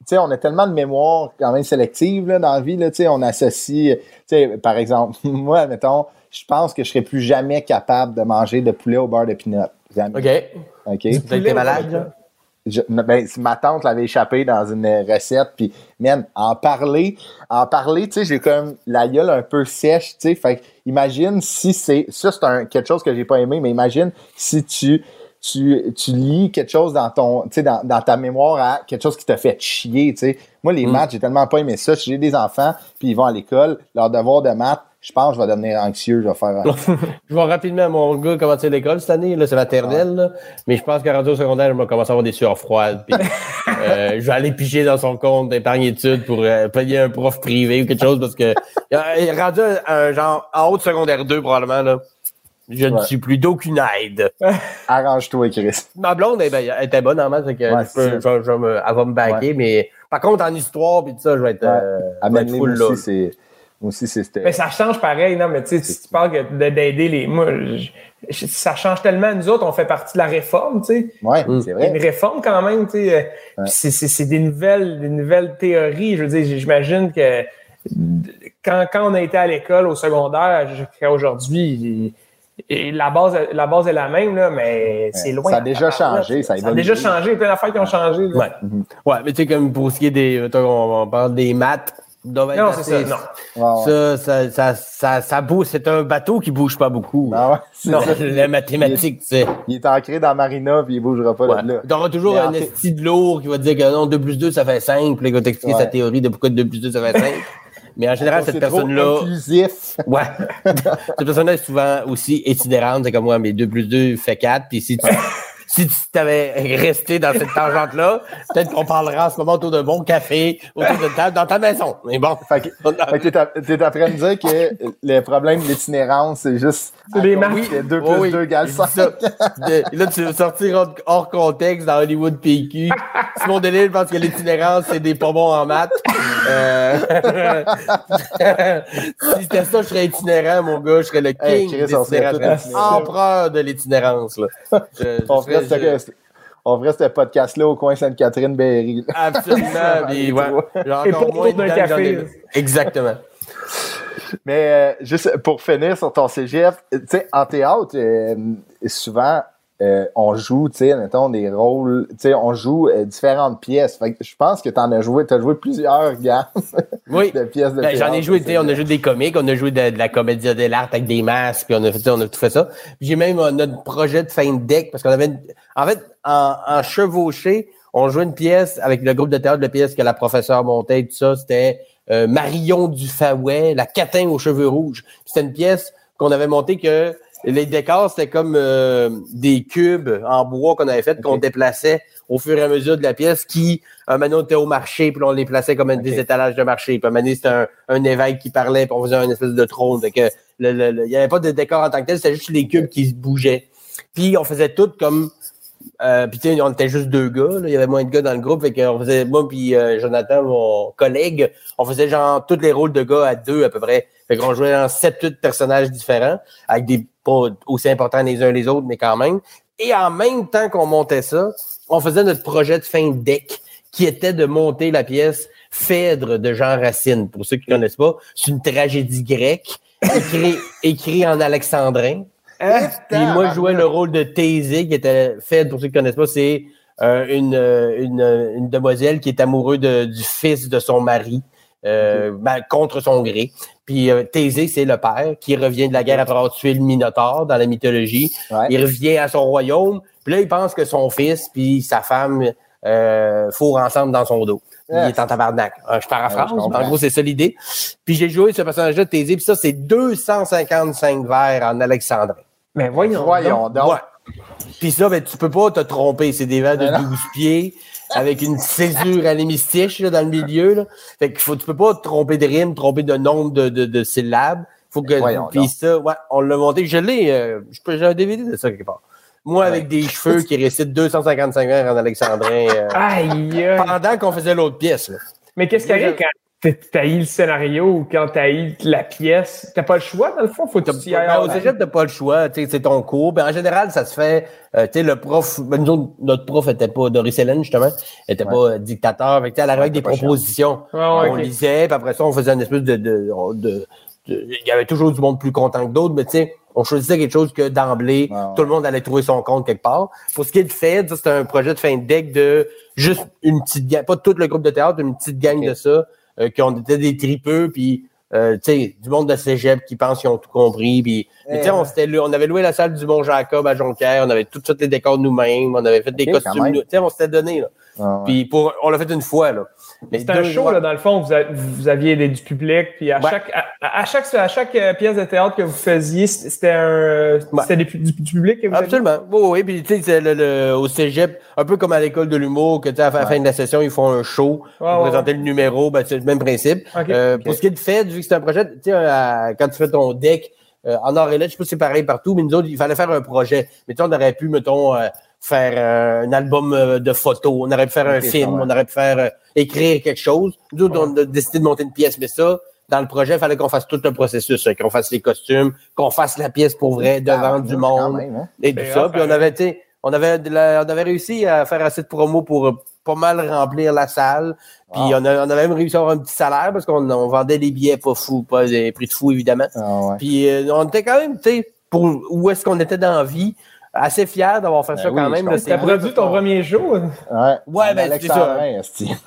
Tu on a tellement de mémoire quand même sélective là, dans la vie. Là, tu on associe, tu sais, par exemple, [laughs] moi, mettons, je pense que je serais plus jamais capable de manger de poulet au beurre de pinot. OK. OK? Vous avez été malade? Je- ben, ma tante l'avait échappé dans une recette, puis, man, en parler, en parler, tu sais, j'ai comme la gueule un peu sèche, tu sais, fait imagine si c'est, ça c'est quelque chose que j'ai pas aimé, mais imagine si tu, tu, tu lis quelque chose dans ton, tu sais, dans, dans ta mémoire à quelque chose qui t'a fait chier, tu sais. Moi, les Mm. maths, j'ai tellement pas aimé ça. Si j'ai des enfants, puis ils vont à l'école, leur devoir de maths, je pense que je vais devenir anxieux, je vais faire, [laughs] Je vois rapidement mon gars commencer l'école cette année, là, c'est maternelle, là, mais je pense qu'à rendu au secondaire, je vais commencer à avoir des sueurs froides. puis, [laughs] euh, je vais aller piger dans son compte d'épargne études pour euh, payer un prof privé ou quelque chose parce que il [laughs] est rendu un, un genre en haut de secondaire 2 probablement là. Je ne Ouais. suis plus d'aucune aide. [laughs] arrange-toi, Chris. Ma blonde elle, elle était bonne en maths, fait que Ouais, je peux- c'est je, je me- elle va me baquer, mais par contre en histoire puis tout ça, je vais être, Ouais. euh, je vais être Amène-les, full moi là. aussi, c'était- Mais ça change pareil, non, mais tu sais, si tu parles d'aider les. Moi, je- je- ça change tellement. Nous autres, on fait partie de la réforme, tu sais. ouais, Mm. c'est a une vrai. réforme quand même, tu sais. euh, puis C'est, c'est, c'est des nouvelles, des nouvelles théories. Je veux dire, j'imagine que quand, quand on a été à l'école au secondaire jusqu'à aujourd'hui, Et la base, la base est la même, là, mais c'est loin. Ça a déjà changé. Ça a, ça a déjà changé. Il y a plein d'affaires qui ont changé. Là. Ouais. ouais, mais tu sais, comme pour ce qui est des. On, parle des maths. Non, c'est ça. Non. Ouais. Ça, ça, ça, ça, ça bouge. C'est un bateau qui bouge pas beaucoup. Ah ouais, non, la mathématique, tu sais. Il est ancré dans Marina, puis il bougera pas ouais. là. Aura toujours un esti de lourd qui va dire que non, 2 plus 2, ça fait 5. Puis il va t'expliquer sa théorie de pourquoi 2 plus 2, ça fait 5. [laughs] Mais en général, cette personne-là. [laughs] Ouais. cette personne-là est souvent aussi itinérante. C'est comme moi, mais 2 plus 2 fait 4. Puis si tu, [laughs] si tu t'avais resté dans cette tangente-là, peut-être qu'on parlera en ce moment autour d'un bon café, autour de table, dans ta maison. Mais bon. Fait que, fait que t'es en train de dire que le problème de l'itinérance, c'est juste. Des marques. 2 plus oui, 2 égale 5. Là, tu veux sortir hors contexte dans Hollywood PQ. Simon Delille pense que l'itinérance, c'est des bonbons en maths. Euh... [laughs] si c'était ça, je serais itinérant, mon gars. Je serais le king Hey, de Chris, serait l'itinérance. Empereur de l'itinérance, là. Je- je On serais- ferait, ce, on ferait ce podcast-là au coin Sainte-Catherine-Berry. Absolument. [laughs] puis ouais, j'ai Et encore moins d'un café. Exactement. Mais euh, juste pour finir sur ton cégep, tu sais, en théâtre, euh, souvent, euh, on joue, tu sais, mettons, des rôles, tu sais, on joue euh, différentes pièces. Fait que je pense que tu en as joué, tu as joué plusieurs gammes [laughs] Oui. de pièces de Ben. J'en ai joué, tu sais, on a joué des comiques, on a joué de, de la comédie de l'art avec des masques, puis on a fait ça, on a tout fait ça. Puis J'ai même euh, notre projet de fin de deck, parce qu'on avait une- en fait, en, en chevauché, on jouait une pièce avec le groupe de théâtre, la pièce que la professeure montait, tout ça, c'était euh, Marion du Faouet, la catin aux cheveux rouges. C'était une pièce qu'on avait montée que les décors, c'était comme euh, des cubes en bois qu'on avait fait, qu'on déplaçait au fur et à mesure de la pièce, qui, un moment, était au marché, puis on les plaçait comme des Ok. étalages de marché. Puis un moment, donné, c'était un, un évêque qui parlait, puis on faisait une espèce de trône. Fait que le- le- le- il n'y avait pas de décor en tant que tel, c'était juste les cubes qui se bougeaient. Puis on faisait tout comme... Euh, puis tu sais, on était juste deux gars, là. il y avait moins de gars dans le groupe, fait qu'on faisait, moi puis euh, Jonathan, mon collègue, on faisait genre tous les rôles de gars à deux à peu près. Fait qu'on jouait en sept, huit personnages différents, avec des pas aussi importants les uns les autres, mais quand même. Et en même temps qu'on montait ça, on faisait notre projet de fin de deck, qui était de monter la pièce Phèdre de Jean Racine. Pour ceux qui ne connaissent pas, c'est une tragédie grecque écrite [laughs] écrit en alexandrin. Puis moi, je jouais le rôle de Thésée, qui était Phèdre, pour ceux qui ne connaissent pas, c'est euh, une, euh, une, euh, une demoiselle qui est amoureuse de- du fils de son mari. euh, ben, contre son gré. Puis euh, Thésée, c'est le père qui revient de la guerre après avoir tué le Minotaure dans la mythologie. Ouais. Il revient à son royaume. Puis là, il pense que son fils puis sa femme euh, fourrent ensemble dans son dos. Il est en tabarnak. Euh, je paraphrase. Ouais, en gros, c'est ça l'idée. Puis j'ai joué ce personnage-là de Thésée. Puis ça, c'est 255 vers en alexandrin. Mais voyons. Voyons donc. Ouais. Puis ça, ben, tu peux pas te tromper. C'est des vers de Mais non. 12 pieds avec une césure à l'hémistiche dans le milieu. Là. Fait qu'il faut, tu peux pas te tromper de rime, tromper de nombre de, de, de syllabes. Faut que, puis ça, ouais, on l'a monté. Je l'ai, euh, j'ai un DVD de ça quelque part. Moi, avec des cheveux qui récitent 255 vers en alexandrin, euh, pendant qu'on faisait l'autre pièce. Là. Mais qu'est-ce qui arrive quand t'as eu le scénario ou quand t'as eu la pièce? T'as pas le choix, dans le fond? Faut que tu. Ben, au cégep, t'as pas le choix, tu sais, c'est ton cours. Ben, en général, ça se fait, euh, tu sais, le prof, ben, nous autres, notre prof était pas, Doris Hélène, justement, était pas euh, dictateur. Fait que, elle arrivait avec des propositions. Ouais, ouais, on lisait, puis après ça, on faisait une espèce de, de, de- de- il y avait toujours du monde plus content que d'autres, mais tu sais, on choisissait quelque chose que d'emblée, tout le monde allait trouver son compte quelque part. Pour ce qui est de fait, ça, c'était un projet de fin de deck de juste une petite gang, pas tout le groupe de théâtre, une petite gang de ça, euh, qui ont été des tripeux, puis euh, tu sais, du monde de cégep qui pense qu'ils ont tout compris. Puis, sais, Eh on, on avait loué la salle du Mont Jacob à Jonquière, on avait tout fait les décors nous-mêmes, on avait fait des costumes, nous- tu sais, on s'était donné. Là. Ah, ouais. Puis pour, on l'a fait une fois. Là. C'était un show, là, dans le fond, vous, a- vous aviez des- du public, puis à, Ouais. chaque, à, à chaque, à chaque euh, pièce de théâtre que vous faisiez, c'était un, Ouais. du, du public que vous aviez? Absolument. Oui, oui. Puis, tu sais, le, le- au cégep, un peu comme à l'école de l'humour, que, tu sais, à la fin de la session, ils font un show pour présenter le numéro. Ben, c'est le même principe. Euh. Pour ce qui est de fait, vu que c'est un projet, tu sais, quand tu fais ton deck, euh, en or et lettres, je sais pas si c'est pareil partout, mais nous autres, il fallait faire un projet. Mais tu sais, on aurait pu, mettons, euh, faire euh, un album euh, de photos, on aurait pu faire un film, ouais. on aurait pu faire euh, écrire quelque chose. Nous autres, on a décidé de monter une pièce, mais ça, dans le projet, il fallait qu'on fasse tout le processus, qu'on fasse les costumes, qu'on fasse la pièce pour vrai devant Ah, du quand monde même, hein. et tout ça. grave, Puis on pareil. avait, tu sais, on avait, de la- on avait réussi à faire assez de promos pour pas mal remplir la salle. Puis Wow. on, a- on avait même réussi à avoir un petit salaire parce qu'on on vendait des billets pas fous, pas des prix de fous, évidemment. Ah, ouais. Puis euh, on était quand même, tu sais, pour où est-ce qu'on était dans la vie. Assez fier d'avoir fait Ben ça oui, quand même. Tu as produit ton premier show? Ouais, Ouais, En ben, c'est ça.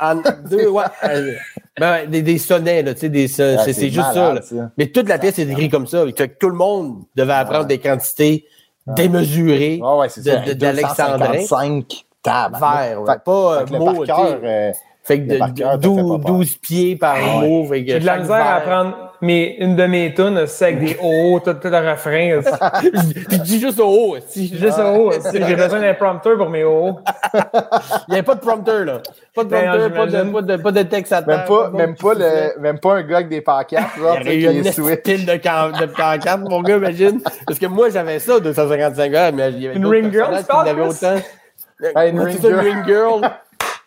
En deux, ouais. [laughs] euh, ben, des, des sonnets, là, tu sais, des, Ah, c'est, c'est juste ça, là. Mais toute la pièce est écrite comme ça. que Tout le monde devait apprendre des quantités démesurées Ouais, ouais, c'est de- d'Alexandrin. 255 tables. vers, ouais. pas euh, Fait que le mots, par tu sais. cœur, euh, Fait que le par de, cœur, de- ça fait 12, pas peur. 12 pieds par mot. fait que J'ai de la misère à apprendre mes, une de mes tunes, c'est avec des hauts, tout, tout le refrain. [laughs] Je dis juste au haut. Si, Juste haut. J'ai besoin d'un prompteur pour mes hauts. [laughs] Il n'y avait pas de prompteur, là. Pas de Ben, prompteur, pas de, j'imagine. pas, de, pas de texte à Même terre, pas, même pas soufflait. le, même pas un gars avec des pancartes, genre, Il y a qui une style [laughs] de, can- de pancarte, mon gars, imagine. Parce que moi, j'avais ça, 255 gars, mais il y avait Une ring girl, qui Chris? autant. Une ring girl.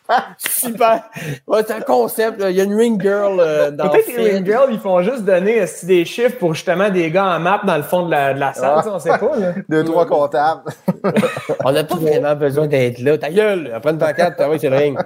[laughs] Super. Ouais, c'est un concept, là. Il y a une ring girl euh, dans Peut-être que les. Ring Girls, ils font juste donner esti, des chiffres pour justement des gars en map dans le fond de la, de la salle. Ah. On sait pas. Là. [laughs] Deux, trois comptables. On n'a pas vraiment besoin d'être là. Ta gueule! Après une pancarte, oui, c'est le ring.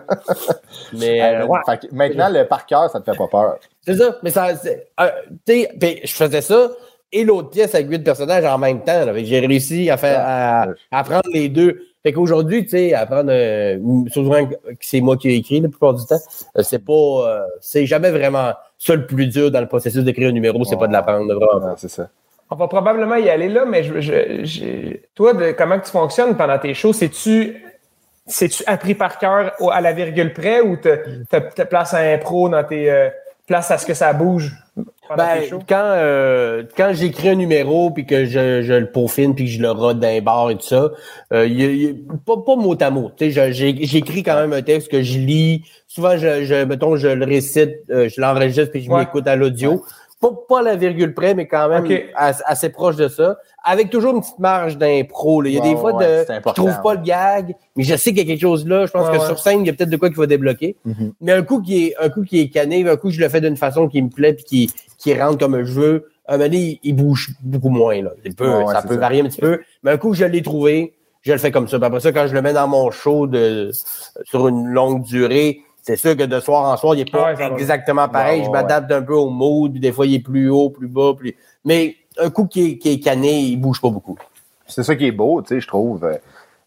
Mais, euh, ouais. Fait que maintenant, le par cœur, ça te fait pas peur. C'est ça, mais ça. c'est- euh, tu sais, puis je faisais ça et l'autre pièce avec huit personnages en même temps. J'ai réussi à faire à, à prendre les deux. Fait qu'aujourd'hui, tu sais, apprendre euh, souvent que c'est moi qui ai écrit la plupart du temps, euh, c'est pas euh, c'est jamais vraiment ça le plus dur dans le processus d'écrire un numéro, c'est pas de l'apprendre, vraiment. C'est ça. On va probablement y aller là, mais je, je- toi, de, comment que tu fonctionnes pendant tes shows? C'est-tu c'est-tu appris par cœur à la virgule près ou te, te, te places à impro dans tes euh, places à ce que ça bouge? Ben, quand, euh, quand j'écris un numéro puis que je, je le peaufine puis que je le rode d'un bar et tout ça, euh, y a- y pas, pas mot à mot. J'écris quand même un texte que je lis. Souvent, je, je mettons, je le récite, euh, je l'enregistre puis je Ouais. m'écoute à l'audio. Pas, pas la virgule près, mais quand même assez proche de ça. Avec toujours une petite marge d'impro. là. Il y a des fois ouais, de je trouve pas le gag, mais je sais qu'il y a quelque chose là. Je pense Ouais, que ouais. sur scène, il y a peut-être de quoi qui va débloquer. Mhm. Mais un coup qui est un coup qui est cané, un coup je le fais d'une façon qui me plaît puis qui, qui rentre comme je veux, un moment donné, il, bouge beaucoup moins. Là. Ouais, ça peut ça. varier un petit peu. Mais un coup je l'ai trouvé, je le fais comme ça. Puis après ça, quand je le mets dans mon show de, sur une longue durée, c'est sûr que de soir en soir, il n'est pas Ouais, ça va. exactement pareil. Ouais, je ouais, m'adapte un peu au mood, des fois il est plus haut, plus bas. Plus... Mais un coup qui est, qui est cané, il bouge pas beaucoup. C'est ça qui est beau, tu sais, je trouve. Euh, tu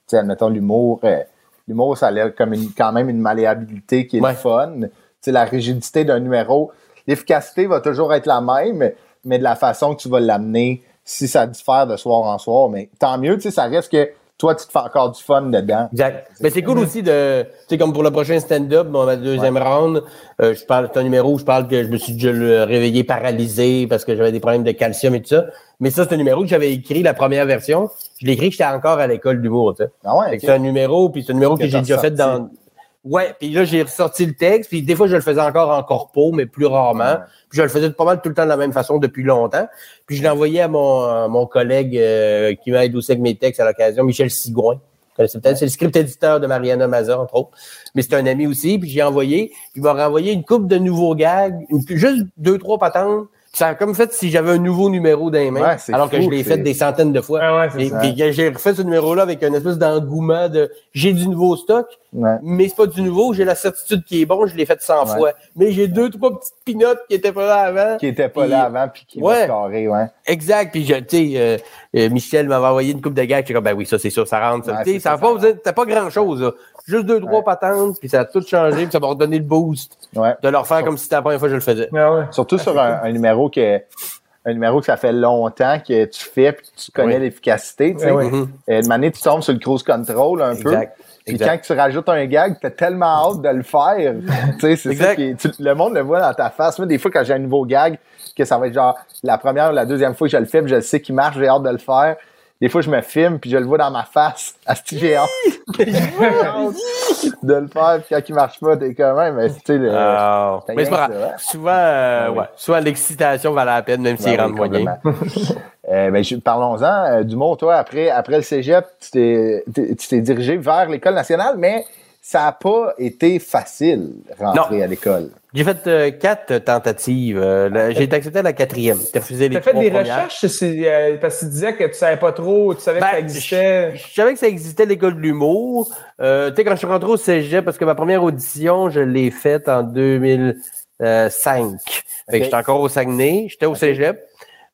sais, admettons, l'humour, euh, l'humour, ça a l'air comme une, quand même une malléabilité qui est Ouais. fun. Tu sais, la rigidité d'un numéro, l'efficacité va toujours être la même, mais de la façon que tu vas l'amener, si ça diffère de soir en soir, mais tant mieux, tu sais, ça reste que toi, tu te fais encore du fun dedans. Exact. Mais c'est cool aussi de, tu sais, comme pour le prochain stand-up, ma deuxième round, euh, je parle, c'est un numéro où je parle que je me suis déjà réveillé paralysé parce que j'avais des problèmes de calcium et tout ça. Mais ça, c'est un numéro que j'avais écrit, la première version. Je l'ai écrit que j'étais encore à l'école d'humour, tu sais. Ah ouais. C'est un numéro, puis c'est un numéro que, Que j'ai déjà fait dans. Ouais, puis là, j'ai ressorti le texte, puis des fois, je le faisais encore en corpo, mais plus rarement. Puis je le faisais pas mal tout le temps de la même façon depuis longtemps. Puis je l'ai envoyé à mon, à mon collègue euh, qui m'aide aussi avec mes textes à l'occasion, Michel Sigouin. C'est le script éditeur de Mariana Maza, entre autres. Mais c'est un ami aussi, puis j'ai envoyé. Puis il m'a renvoyé une coupe de nouveaux gags, une- juste deux, trois patentes. Ça a comme fait si j'avais un nouveau numéro dans les mains, Ouais, alors que je l'ai fait des centaines de fois. Ah ouais, Et ça. puis j'ai refait ce numéro-là avec un espèce d'engouement de j'ai du nouveau stock, Ouais. mais c'est pas du nouveau, j'ai la certitude qui est bon, je l'ai fait 100 Ouais. fois. Mais j'ai deux, trois petites pinottes qui étaient pas là avant. Qui était pas là avant, puis qui Ouais. se carrer, ouais. Exact. Puis, je- tu sais, euh, euh, Michel m'avait envoyé une coupe de gags. J'étais comme, ben oui, ça, c'est sûr, ça rentre. ça. Ouais, Tu sais, ça ça, ça t'as pas grand-chose, là. Juste deux, trois Ouais. patentes, puis ça a tout changé, puis ça m'a redonné le boost Ouais. de leur faire comme si c'était la première fois que je le faisais. Ah ouais. Surtout sur un, un numéro que un numéro que ça fait longtemps que tu fais puis que tu connais Oui. l'efficacité. tu sais. Eh oui. Mhm. Euh, de manière, tu tombes sur le cruise control un peu. Puis Exact. quand tu rajoutes un gag, t'as tellement hâte de le faire. [laughs] tu sais, c'est ça Exact. qui est- tu- le monde le voit dans ta face. Moi, des fois, quand j'ai un nouveau gag, que ça va être genre la première ou la deuxième fois que je le fais, puis je le sais qu'il marche, j'ai hâte de le faire. Des fois, je me filme, puis je le vois dans ma face. [laughs] À ce j'ai hâte de le faire, puis quand il marche pas, t'es quand même, mais tu sais, le- mais c'est pas grave. Souvent, euh, Ah ouais, souvent l'excitation valait la peine, même s'il Ben rentre moyen. [laughs] Euh, ben, Parlons-en. Euh, Dumont, toi, après, après le cégep, tu t'es- tu dirigé vers l'École nationale, mais ça n'a pas été facile rentrer à l'école. J'ai fait euh, quatre tentatives. Euh, la- j'ai été accepté à la quatrième. Refusé les T'as fait trois des premières. recherches euh, parce que tu disais que tu savais pas trop, tu savais Ben, que ça existait. Je savais que ça existait l'école de l'humour. Euh, tu sais, quand je suis rentré au cégep, parce que ma première audition, je l'ai faite en 2005. Fait que Ok. j'étais encore au Saguenay, j'étais au cégep.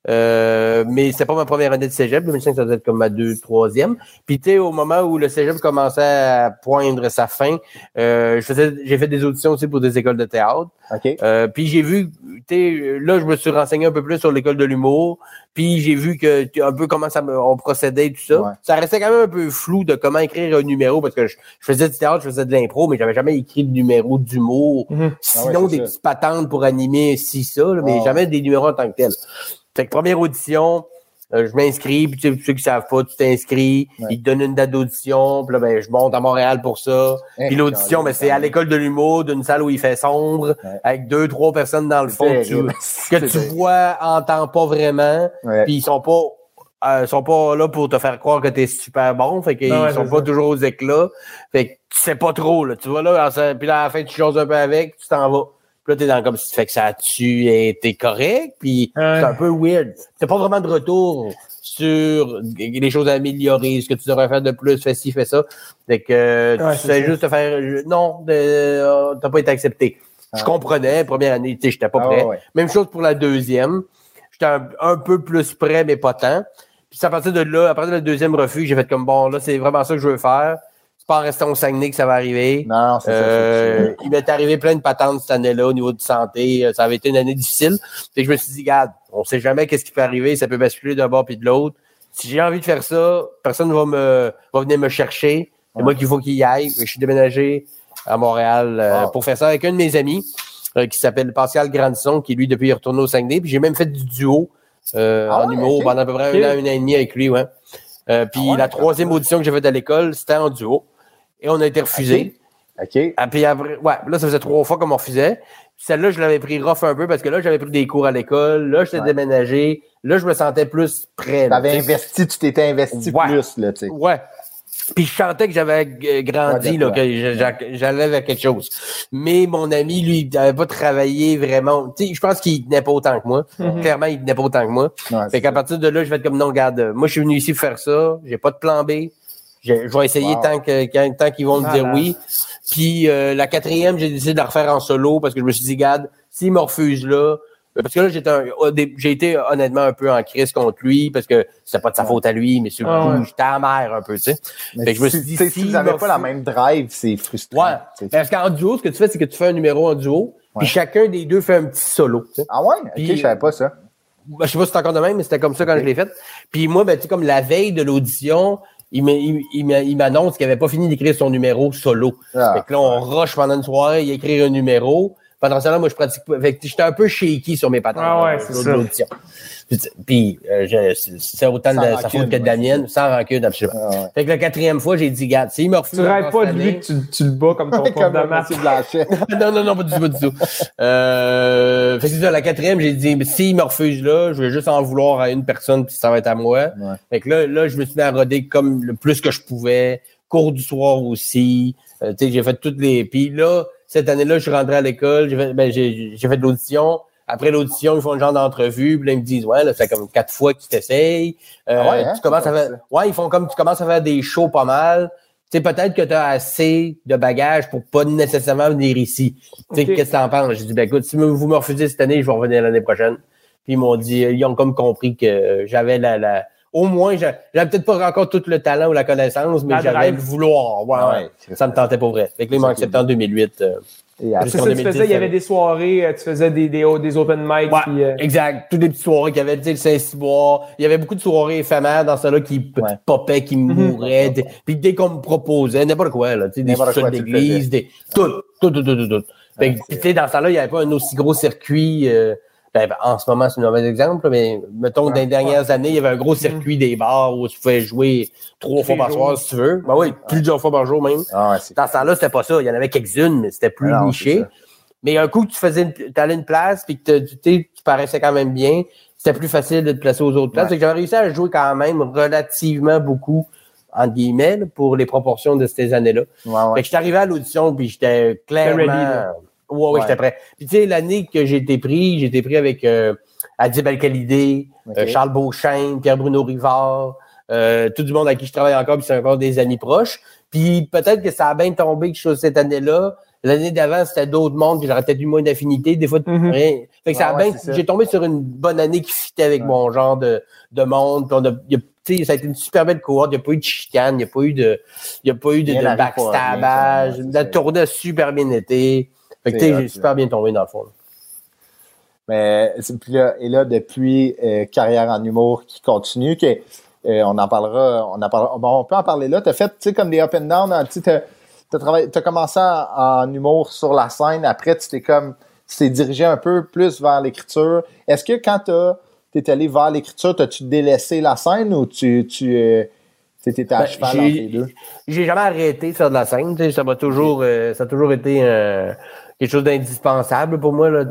Euh, mais c'était pas ma première année de cégep. 2005, ça doit être comme ma deux, troisième. Puis tu sais, au moment où le cégep commençait à poindre sa fin, euh, j'ai fait des auditions aussi pour des écoles de théâtre. OK. Euh, puis j'ai vu, tu sais, là, je me suis renseigné un peu plus sur l'école de l'humour. Puis j'ai vu que un peu comment ça me, on procédait et tout ça. Ouais. Ça restait quand même un peu flou de comment écrire un numéro parce que je, je faisais du théâtre, je faisais de l'impro, mais j'avais jamais écrit de numéro d'humour. Mhm. Sinon, Ah ouais, c'est des ça. petites patentes pour animer ci, ça, là, mais Ah. jamais des numéros en tant que tel. Fait que première audition, euh, je m'inscris, puis tu sais, ceux qui savent pas, tu t'inscris, Ouais. ils te donnent une date d'audition, puis là, ben, je monte à Montréal pour ça. Hein, Puis l'audition, ben, c'est à l'école de l'humour, d'une salle où il fait sombre, Ouais. avec deux, trois personnes dans le fond que tu, [laughs] que tu vois, entends pas vraiment, puis ils sont pas euh, sont pas là pour te faire croire que t'es super bon, fait qu'ils ouais, sont pas ça. toujours aux éclats. Fait que tu sais pas trop, là. Tu vois là, puis là, à la fin, tu choses un peu avec, tu t'en vas. Puis là, t'es dans comme si fait que ça tu été correct, puis Ouais. c'est un peu weird. T'as pas vraiment de retour sur les choses à améliorer, ce que tu devrais faire de plus, fais ci, fais ça. Fait que Ouais, tu ça. juste te faire non, euh, t'as pas été accepté. Je comprenais, première année, tu sais, j'étais pas Ah, prêt. ouais. Même chose pour la deuxième. J'étais un, un peu plus prêt, mais pas tant. Puis c'est à partir de là, à partir de la deuxième refus, j'ai fait comme bon, là, c'est vraiment ça que je veux faire. Pas en restant au Saguenay que ça va arriver. Non, c'est Euh, ça. il m'est arrivé plein de patentes cette année-là au niveau de santé. Euh, Ça avait été une année difficile. Que je me suis dit, regarde, on sait jamais qu'est-ce qui peut arriver. Ça peut basculer d'un bord puis de l'autre. Si j'ai envie de faire ça, personne va me va venir me chercher. C'est moi qu'il faut qu'il y aille. Je suis déménagé à Montréal euh, Wow. pour faire ça avec un de mes amis euh, qui s'appelle Pascal Grandison, qui lui, depuis, est retourné au Saguenay. Puis j'ai même fait du duo euh, Ah en ouais, humour pendant à peu près un an, un an et demi avec lui. Ouais. Puis Ah ouais, la troisième audition que j'ai faite à l'école, c'était en duo. Et on a été refusé. OK. Ah, puis après, ouais, là, ça faisait trois fois qu'on m'en refusait. Puis Celle-là, je l'avais pris rough un peu parce que là, j'avais pris des cours à l'école. Là, j'étais Ouais. déménagé. Là, je me sentais plus prêt. tu sais. investi, tu t'étais investi Ouais. plus, là, tu sais. Ouais. Puis je sentais que j'avais euh, grandi, là, que j'allais vers quelque chose. Mais mon ami, lui, il n'avait pas travaillé vraiment. Tu sais, je pense qu'il tenait pas autant que moi. Mhm. Clairement, il tenait pas autant que moi. Ouais, Fait c'est qu'à partir de là, je vais être comme non, regarde, moi, je suis venu ici faire ça. J'ai pas de plan B. Je, je vais essayer Wow. tant quand- tant qu'ils vont me dire oui. Puis euh, la quatrième, j'ai décidé de la refaire en solo parce que je me suis dit, regarde, s'il me refuse là, euh, parce que là, j'ai été honnêtement un peu en crise contre lui parce que c'était pas de sa faute à lui, mais sur Ah ouais. j'étais amer un peu, tu sais. Mais Fait que je me suis dit, si si vous n'avez pas la même drive, c'est frustrant. Ouais. Parce qu'en duo, ce que tu fais, c'est que tu fais un numéro en duo, puis chacun des deux fait un petit solo. tu sais. Ah ouais? OK, Puis- je savais pas ça. Ben, je sais pas si c'est encore de même, mais c'était comme ça quand Ok. je l'ai fait. Puis moi, ben, tu sais, comme la veille de l'audition, il m'annonce qu'il avait pas fini d'écrire son numéro solo. Ah. Fait que là, on rush pendant une soirée, il écrit un numéro. Pendant ce temps-là, moi, je pratique pas. Fait que j'étais un peu shaky sur mes patentes. Ah ouais, euh, c'est ça. l'audition. Puis, euh, c'est- autant Sans de sa faute que de la mienne, sans rancune, absolument. Ah ouais. Fait que la quatrième fois, j'ai dit, garde, s'il me refuse. Tu rêves pas de lui que tu, tu le bats comme ton [laughs] Comme de maths. M. Blanchet. [laughs] non, non, non, pas du tout, pas du tout. Euh, fait que c'est ça, la quatrième, j'ai dit, s'il me refuse là, je vais juste en vouloir à une personne, puis ça va être à moi. Ouais. Fait que là, là, je me suis mis à roder comme le plus que je pouvais. Cours du soir aussi. Euh, tu sais, j'ai fait toutes les. Puis là, cette année-là, je suis rentré à l'école, j'ai fait, ben, fait de l'audition. Après l'audition, ils font un genre d'entrevue, puis là, ils me disent, ouais, là, ça fait comme quatre fois qu'ils t'essayent. Euh, Ah ouais, hein? tu commences à faire, ouais, ils font comme tu commences à faire des shows pas mal. Tu sais, peut-être que tu as assez de bagages pour pas nécessairement venir ici. Tu sais, qu'est-ce que t'en penses? J'ai dit, ben écoute, si vous me refusez cette année, je vais revenir l'année prochaine. Puis ils m'ont dit, ils ont comme compris que j'avais la, la, au moins, j'a- j'avais peut-être pas encore tout le talent ou la connaissance, mais j'avais le vouloir. Ouais, Ouais, Ça me tentait pour vrai. Fait que là, m'ont Ça, accepté en 2008. euh, Et après, ça que tu 2010, faisais, il y avait ça- des soirées, euh, tu faisais des, des, des open mic. Ouais, puis, euh, exact. Toutes les petites soirées qu'il y avait, tu sais, le Saint-Cyboire. Il y avait beaucoup de soirées éphémères dans celle-là qui p- Ouais. popaient, qui Mhm. mouraient. des- Puis dès qu'on me proposait, n'importe quoi, là, tu sais, des le d'église, des, tout, tout, tout, tout, tout, tout. Fait que, tu sais, dans ce temps-là, il n'y avait pas un aussi gros circuit, euh, en ce moment, c'est un mauvais exemple, mais mettons, Ouais. dans les dernières années, il y avait un gros circuit des bars où tu pouvais jouer trois fois par soir, si tu veux. Ben oui, plusieurs fois par jour même. Ah Dans ce temps-là, c'était pas ça. Il y en avait quelques-unes, mais c'était plus Ah niché. Mais un coup que tu faisais, une- t'allais une place, puis que tu sais, tu paraissais quand même bien, c'était plus facile de te placer aux autres places. Ouais. Que j'avais réussi à jouer quand même relativement beaucoup, entre guillemets, pour les proportions de ces années-là. Ouais, Fait ouais. que j'étais arrivé à l'audition, puis j'étais clairement... ouais, ouais, j'étais prêt. Puis tu sais, l'année que j'ai été pris, j'ai été pris avec euh, Adib Al-Khalidé, euh, Charles Beauchesne, Pierre-Bruno Rivard, euh, tout du monde à qui je travaille encore, puis c'est encore des amis proches. Puis peut-être que ça a bien tombé quelque chose cette année-là, L'année d'avant, c'était d'autres mondes, puis j'aurais peut-être eu moins d'affinité. Des fois, Mhm. rien. Fait que ça a Ouais, ouais, bien- j'ai tombé sur une bonne année qui fitait avec Ouais. mon genre de, de monde. Puis on a, y ça a été une super belle cohorte. Il n'y a pas eu de chicane, il n'y a pas eu de, il y a pas eu de, de backstabage. La tournée a super bien été. Fait que, j'ai super bien tombé dans le fond. là. Mais puis là, et là, depuis euh, carrière en humour qui continue, que, euh, on en parlera, on en parlera. Bon, on peut en parler là. Tu as fait, tu sais, comme des up and down, hein, tu as commencé en, en humour sur la scène. Après, tu t'es comme, tu t'es dirigé un peu plus vers l'écriture. Est-ce que quand tu es allé vers l'écriture, as-tu délaissé la scène ou tu, tu euh, sais, t'étais à Ben, cheval j'ai- entre les deux? J'ai jamais arrêté de faire de la scène. Ça m'a toujours, euh, ça a toujours été euh, quelque chose d'indispensable pour moi. Là,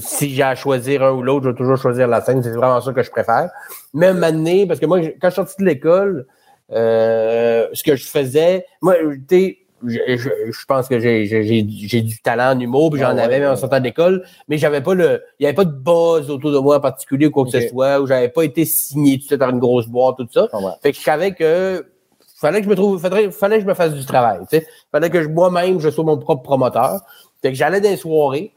si j'ai à choisir un ou l'autre, je vais toujours choisir la scène. C'est vraiment ça que je préfère. Même année, parce que moi, quand je suis sorti de l'école, euh, ce que je faisais, moi, tu sais, je, je, je pense que j'ai j'ai- j'ai j'ai du talent en humour, puis j'en Ah ouais, avais même en sortant d'école, mais j'avais pas le, il y avait pas de buzz autour de moi en particulier ou quoi que ce soit, ou j'avais pas été signé tout suite dans une grosse boîte, tout ça. Ah ouais. Fait que je savais que fallait que je me trouve, faudrait, fallait que je me fasse du travail. Tu sais. Fallait que je- moi-même je sois mon propre promoteur. Fait que j'allais dans les soirées,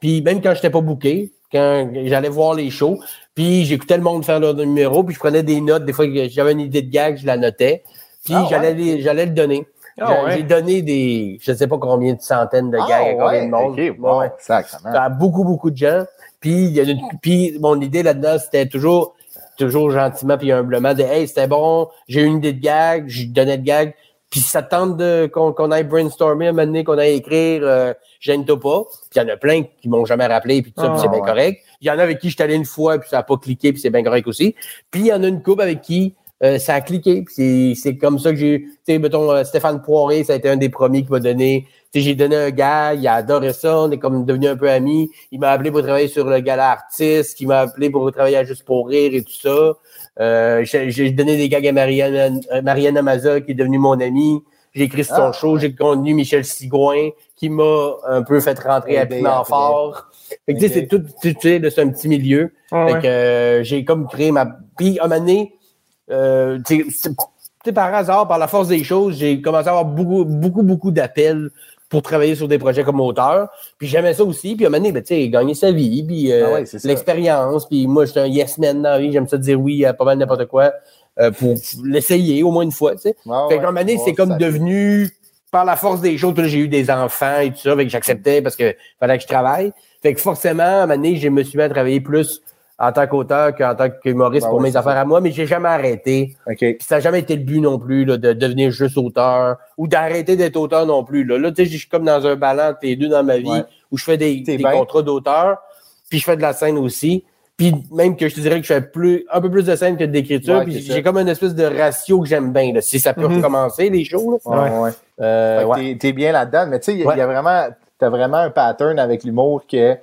puis même quand j'étais pas booké, quand j'allais voir les shows, puis j'écoutais le monde faire leur numéro, puis je prenais des notes. Des fois que j'avais une idée de gag, je la notais, puis Ah j'allais j'allais le donner. Ah J'ai- ouais? J'ai donné des, je sais pas combien de centaines de gags à Ah, combien ouais, de monde. ok, Ouais, bon, ouais sacrément. à beaucoup, beaucoup de gens. Puis, y a une- puis mon idée là-dedans, c'était toujours, toujours gentiment puis humblement de Hey, c'était bon, j'ai une idée de gag, je donnais le gag. Puis ça te tente de, qu'on, qu'on aille brainstormer un moment donné, qu'on aille écrire, euh, gêne-toi pas. Puis il y en a plein qui m'ont jamais rappelé, puis tout ça, puis Ah, c'est bien ouais. correct. Il y en a avec qui je suis allé une fois, puis ça n'a pas cliqué, puis c'est bien correct aussi. Puis il y en a une couple avec qui euh, ça a cliqué. Puis c'est, comme ça que j'ai. Tu sais, mettons, euh, Stéphane Poiré, ça a été un des premiers qui m'a donné. Tu sais, j'ai donné un gars, il a adoré ça, on est comme devenu un peu amis. Il m'a appelé pour travailler sur le gala artiste, il m'a appelé pour travailler à Juste pour rire et tout ça. Euh, j'ai, j'ai donné des gags à Marianne, euh, Marianne Amaza, qui est devenue mon amie. J'ai son Ah, show, j'ai connu Michel Sigouin, qui m'a un peu fait rentrer à Aidé Piment après. Fort. Fait que, tu sais, Ok. c'est tout, tu sais, c'est un petit milieu. Ah Fait ouais. que euh, j'ai comme créé ma. Puis, à un moment donné, euh, par hasard, par la force des choses, j'ai commencé à avoir beaucoup, beaucoup, beaucoup d'appels pour travailler sur des projets comme auteur. Puis j'aimais ça aussi. Puis à un moment donné, ben, tu sais, gagner sa vie, puis euh, Ah ouais, l'expérience. Puis moi, j'étais un yes man dans la vie. J'aime ça dire oui à pas mal n'importe quoi euh, pour l'essayer au moins une fois, tu sais. Ouais, Fait ouais. qu'à un moment donné, Ouais, c'est comme devenu, par la force des choses, j'ai eu des enfants et tout ça, fait que j'acceptais parce que fallait que je travaille. Fait que forcément, à un moment donné, je me suis mis à travailler plus en tant qu'auteur qu'en tant qu'humoriste Ben pour mes affaires à moi, mais j'ai jamais arrêté. OK. Puis ça n'a jamais été le but non plus là, de devenir juste auteur ou d'arrêter d'être auteur non plus. Là, là tu sais, je suis comme dans un ballon entre les deux dans ma vie Ouais. où je fais des, des contrats d'auteur, puis je fais de la scène aussi. Puis même que je te dirais que je fais plus, un peu plus de scène que d'écriture. Ouais, puis j'ai comme une espèce de ratio que j'aime bien. là. Si ça peut Mhm. recommencer, les shows. Là. Ouais, ouais. Euh, Fait que ouais. t'es- bien là-dedans, mais tu sais, il y, a- Ouais. il y a vraiment, t'as vraiment un pattern avec l'humour que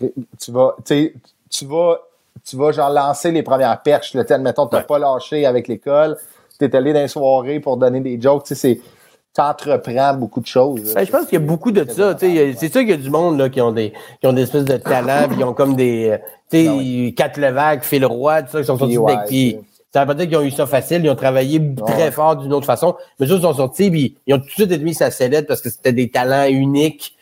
tu vas, tu sais, tu vas, tu vas genre lancer les premières perches. Là, admettons, t'as Ouais. pas lâché avec l'école, t'es allé dans les soirées pour donner des jokes, tu sais, c'est, t'entreprends beaucoup de choses. Ben, je pense qu'il y a beaucoup de ça. C'est sûr qu'il y a du monde là, qui ont des qui ont des espèces de talents, puis ils ont comme des. euh, Tu sais, Ah oui. Quatre Levac, Phil Roy, tout ça, qui sont sortis ouais. Puis, ça veut pas dire qu'ils ont eu ça facile, ils ont travaillé très Ouais. fort d'une autre façon. Mais eux ils sont sortis, puis ils ont tout de suite été mis sa sellette parce que c'était des talents uniques,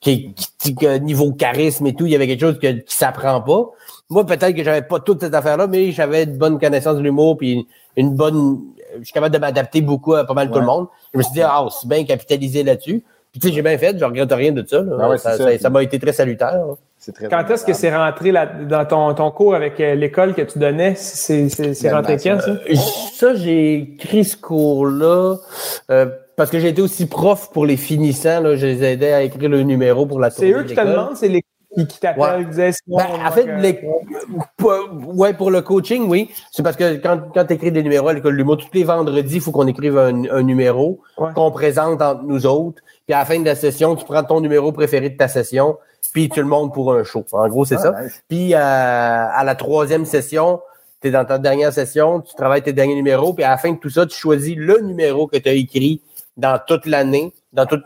qui, qui, niveau charisme et tout, il y avait quelque chose que, qui s'apprend pas. Moi, peut-être que j'avais pas toute cette affaire-là, mais j'avais une bonne connaissance de l'humour, puis une bonne. Je suis capable de m'adapter beaucoup à pas mal tout Ouais. le monde. Je me suis dit, ah, c'est bien capitalisé là-dessus. Puis tu sais, j'ai bien fait, je regrette rien de ça. là. Ah ouais, ça, c'est ça, ça. ça m'a été très salutaire. là. C'est très Quand est-ce que c'est rentré là, dans ton, ton cours avec euh, l'école que tu donnais? C'est c'est- c'est rentré quand, ça? Euh, Ça, j'ai écrit ce cours-là euh, parce que j'ai été aussi prof pour les finissants. Là, je les aidais à écrire le numéro pour la C'est tournée eux de qui te l'école. demandent, c'est les qui, qui Ouais. Ben, en fait, les- pour, ouais, pour le coaching, oui. C'est parce que quand, quand tu écris des numéros à l'école de l'humour, tous les vendredis, il faut qu'on écrive un, un numéro Ouais. qu'on présente entre nous autres. Puis à la fin de la session, tu prends ton numéro préféré de ta session, puis tu le montes pour un show. En gros, c'est ça. Ah, nice. Puis euh, à la troisième session, tu es dans ta dernière session, tu travailles tes derniers numéros, puis à la fin de tout ça, tu choisis le numéro que tu as écrit dans toute l'année, dans tout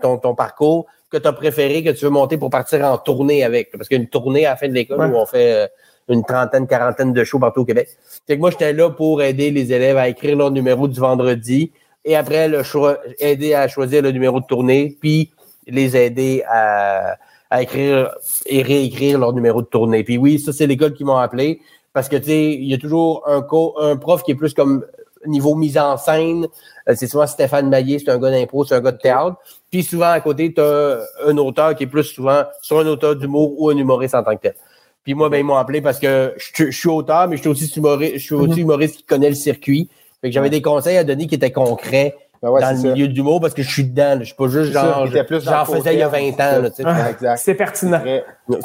ton, ton parcours, que tu as préféré, que tu veux monter pour partir en tournée avec. Parce qu'il y a une tournée à la fin de l'école Ouais. où on fait euh, une trentaine, quarantaine de shows partout au Québec. Fait que moi, j'étais là pour aider les élèves à écrire leur numéro du vendredi et après le choix, aider à choisir le numéro de tournée, puis les aider à, à écrire et réécrire leur numéro de tournée. Puis oui, ça, c'est l'école qui m'ont appelé parce que, tu sais, il y a toujours un, co un prof qui est plus comme niveau mise en scène. Euh, c'est souvent Stéphane Maillet, c'est un gars d'impro, c'est un gars de théâtre. Puis souvent, à côté, tu as un auteur qui est plus souvent soit un auteur d'humour ou un humoriste en tant que tel. Puis moi, ben, ils m'ont appelé parce que je, je suis auteur, mais je suis aussi humoriste, je suis aussi humoriste qui connaît le circuit. Fait que j'avais des conseils à donner qui étaient concrets Ben ouais, dans c'est le ça. milieu du mot parce que je suis dedans. là. Je suis pas juste C'est genre, j'en faisais il y a 20 côté, ans. là, tu sais. Ah, exact. C'est pertinent.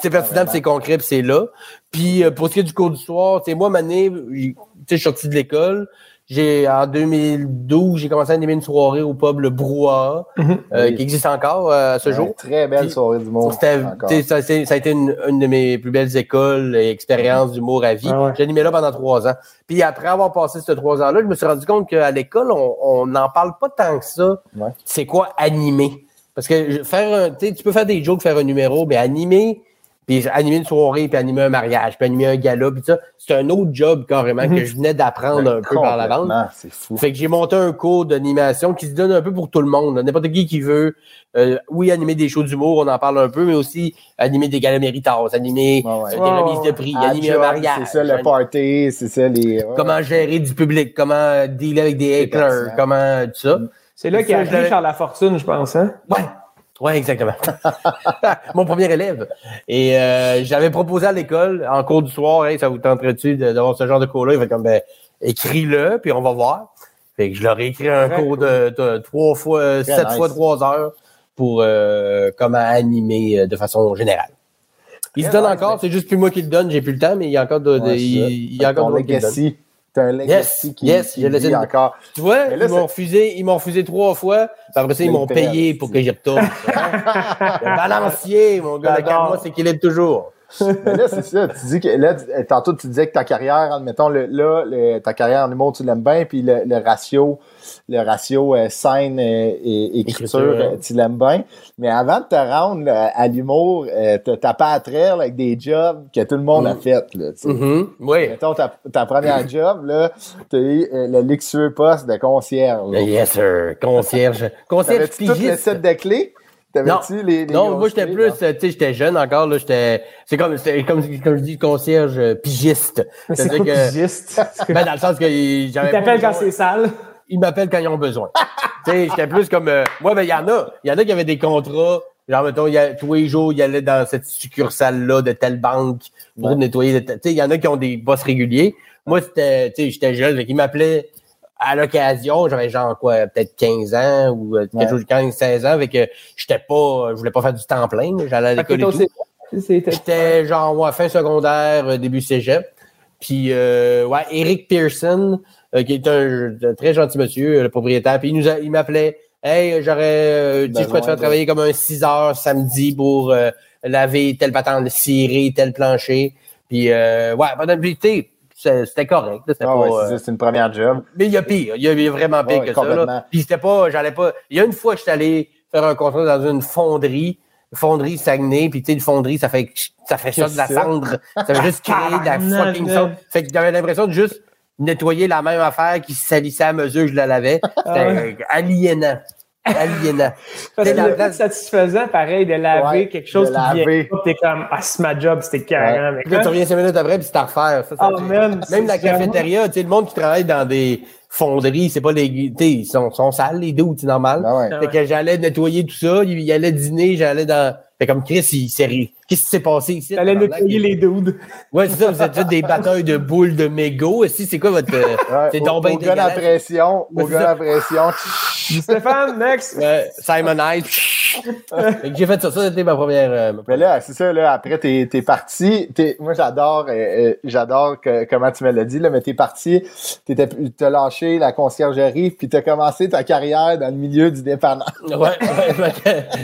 C'est pertinent, puis c'est concret, puis c'est là. Puis euh, pour ce qui est du cours du soir, tu sais, moi, Mané, tu sais, je suis sorti de l'école. J'ai en 2012, j'ai commencé à animer une soirée au pub Le Brouhaha, euh, Oui. qui existe encore euh, à ce Ouais, jour. Très belle Puis, soirée d'humour. Ça, ça a été une, une de mes plus belles écoles et expériences d'humour à vie. Ah ouais. J'ai animé là pendant trois ans. Puis après avoir passé ces trois ans-là, je me suis rendu compte qu'à l'école, on n'en parle pas tant que ça. Ouais. C'est quoi animer? Parce que je- faire un, tu sais, tu peux faire des jokes, faire un numéro, mais animer, puis animer une soirée, puis animer un mariage, puis animer un gala, puis ça, c'est un autre job carrément que je venais d'apprendre un peu par la bande. Complètement, C'est fou. Fait que j'ai monté un cours d'animation qui se donne un peu pour tout le monde. N'importe qui qui veut, euh, oui, animer des shows d'humour, on en parle un peu, mais aussi animer des galas méritas, animer ouais. euh, des remises de prix, animer job, un mariage. C'est ça, le party, c'est ça, les. ouais. Comment gérer du public, comment dealer avec des hecklers, comment tout ça. C'est là Ça, qu'il a je l'avais- appris Charles Lafortune, je pense. Hein? Ouais. Ouais, exactement. [laughs] Mon premier élève. Et euh, j'avais proposé à l'école, en cours du soir, Hey, ça vous tenterait-tu de- d'avoir ce genre de cours-là? Il fait comme, ben, écris-le, puis on va voir. Fait que je leur ai écrit un Très cours de, de trois fois, Très sept nice. fois trois heures pour euh, comment animer euh, de façon générale. Il se donne nice, encore, mais- c'est juste plus moi qui le donne, j'ai plus le temps, mais il y a encore de, de- Ouais, il, y a encore legacy. T'as un legacy Yes, qui, yes, qui je vit encore. Tu vois, là, ils m'ont c'est- refusé, ils m'ont refusé trois fois. Puis après ça, ils m'ont payé pour c'est- que j'y retourne. [laughs] le balancier, mon gars, le J'adore. karma s'équilibre toujours. [laughs] Mais là, c'est ça. Tu dis que là, tantôt, tu disais que ta carrière, admettons, le, là, le- ta carrière en humour, tu l'aimes bien, puis le, le ratio, le ratio euh, scène euh, et écriture, Écriture, euh, tu l'aimes bien. Mais avant de te rendre là, à l'humour, euh, t'as tapé à traire là, avec des jobs que tout le monde a Mm. fait. Là, tu sais. Mhm, Oui. Mettons, ta, ta première job, là, t'as eu euh, le luxueux poste de concierge. là. Yes, sir. Concierge. Concierge [laughs] T'avais-tu tout le pigiste. set de clés? T'avais-tu les, les Non, moi, j'étais plus, euh, tu sais, j'étais jeune encore, là, j'étais, c'est comme, comme, comme je dis, concierge euh, pigiste. C'est C'est-à-dire quoi que, pigiste? ben, dans le sens que il- j'avais Ils pas t'appellent quand c'est sale. ils m'appellent quand ils ont besoin. tu sais, j'étais plus comme, euh, moi, ben, il y en a. Il y en a qui avaient des contrats. Genre, mettons, il y a, tous les jours, ils allaient dans cette succursale-là de telle banque pour Ouais. nettoyer. Tu sais, il y en a qui ont des boss réguliers. Moi, c'était, tu sais, j'étais jeune. Fait qu'ils m'appelaient à l'occasion. J'avais genre, quoi, peut-être 15 ans ou euh, quelque Ouais. chose de 15, 16 ans. Fait que j'étais pas, je voulais pas faire du temps plein. J'allais à l'école et tout. C'était J'étais genre ouais, fin secondaire, euh, début cégep. Puis euh, ouais, Eric Pearson, euh, qui est un, un très gentil monsieur, euh, le propriétaire, puis il nous a- il m'appelait Hey, j'aurais euh, sais, je pourrais te faire travailler comme un 6 heures samedi pour euh, laver telle patente, cirer tel plancher. Puis euh, ouais, c'était correct. C'était Ah ouais, euh, c'est une première job. mais il y a pire. Il y a, il y a vraiment pire Ouais, que ça. Là. Puis c'était pas, j'allais pas. Il y a une fois que j'étais allé faire un contrat dans une fonderie, fonderie Saguenay, puis tu sais, une fonderie, ça fait ça fait ça de la cendre. Ça fait juste créer de la fucking cendre. Fait que j'avais l'impression de juste nettoyer la même affaire qui se salissait à mesure que je la lavais. C'était Ah ouais. aliénant. Aliénant. [laughs] Parce C'est que la le place- satisfaisant, pareil, de laver Ouais, quelque chose de qui laver. vient pas, t'es comme, ah, c'est ma job, c'était carré. Mais Puis là, tu reviens cinq minutes après, puis c'est à refaire. Ça, ça fait- man, Même la cafétéria, tu sais, le monde qui travaille dans des fonderies, c'est pas les. Tu sais, ils sont, sont sales, les deux, c'est normal. Ah ouais. Fait que j'allais nettoyer tout ça, il, il allait dîner, j'allais dans. Fait comme Chris, il s'est ri. Qu'est-ce qui s'est passé ici? T'allais nettoyer les dudes. Ouais, c'est ça, vous êtes tous des batailles de boules de mégots. Si, c'est quoi votre. euh, Ouais, c'est bien au gars la pression, au gars la pression. Stéphane, next. Ouais, Simon que j'ai fait ça, ça c'était ma première. euh, ma Mais là, c'est ça, là, après, t'es, t'es parti. T'es, moi, j'adore, euh, euh, j'adore que- comment tu me l'as dit, là, mais t'es parti, t'étais, t'as lâché la conciergerie, puis t'as commencé ta carrière dans le milieu du dépanneur. Ouais, ouais,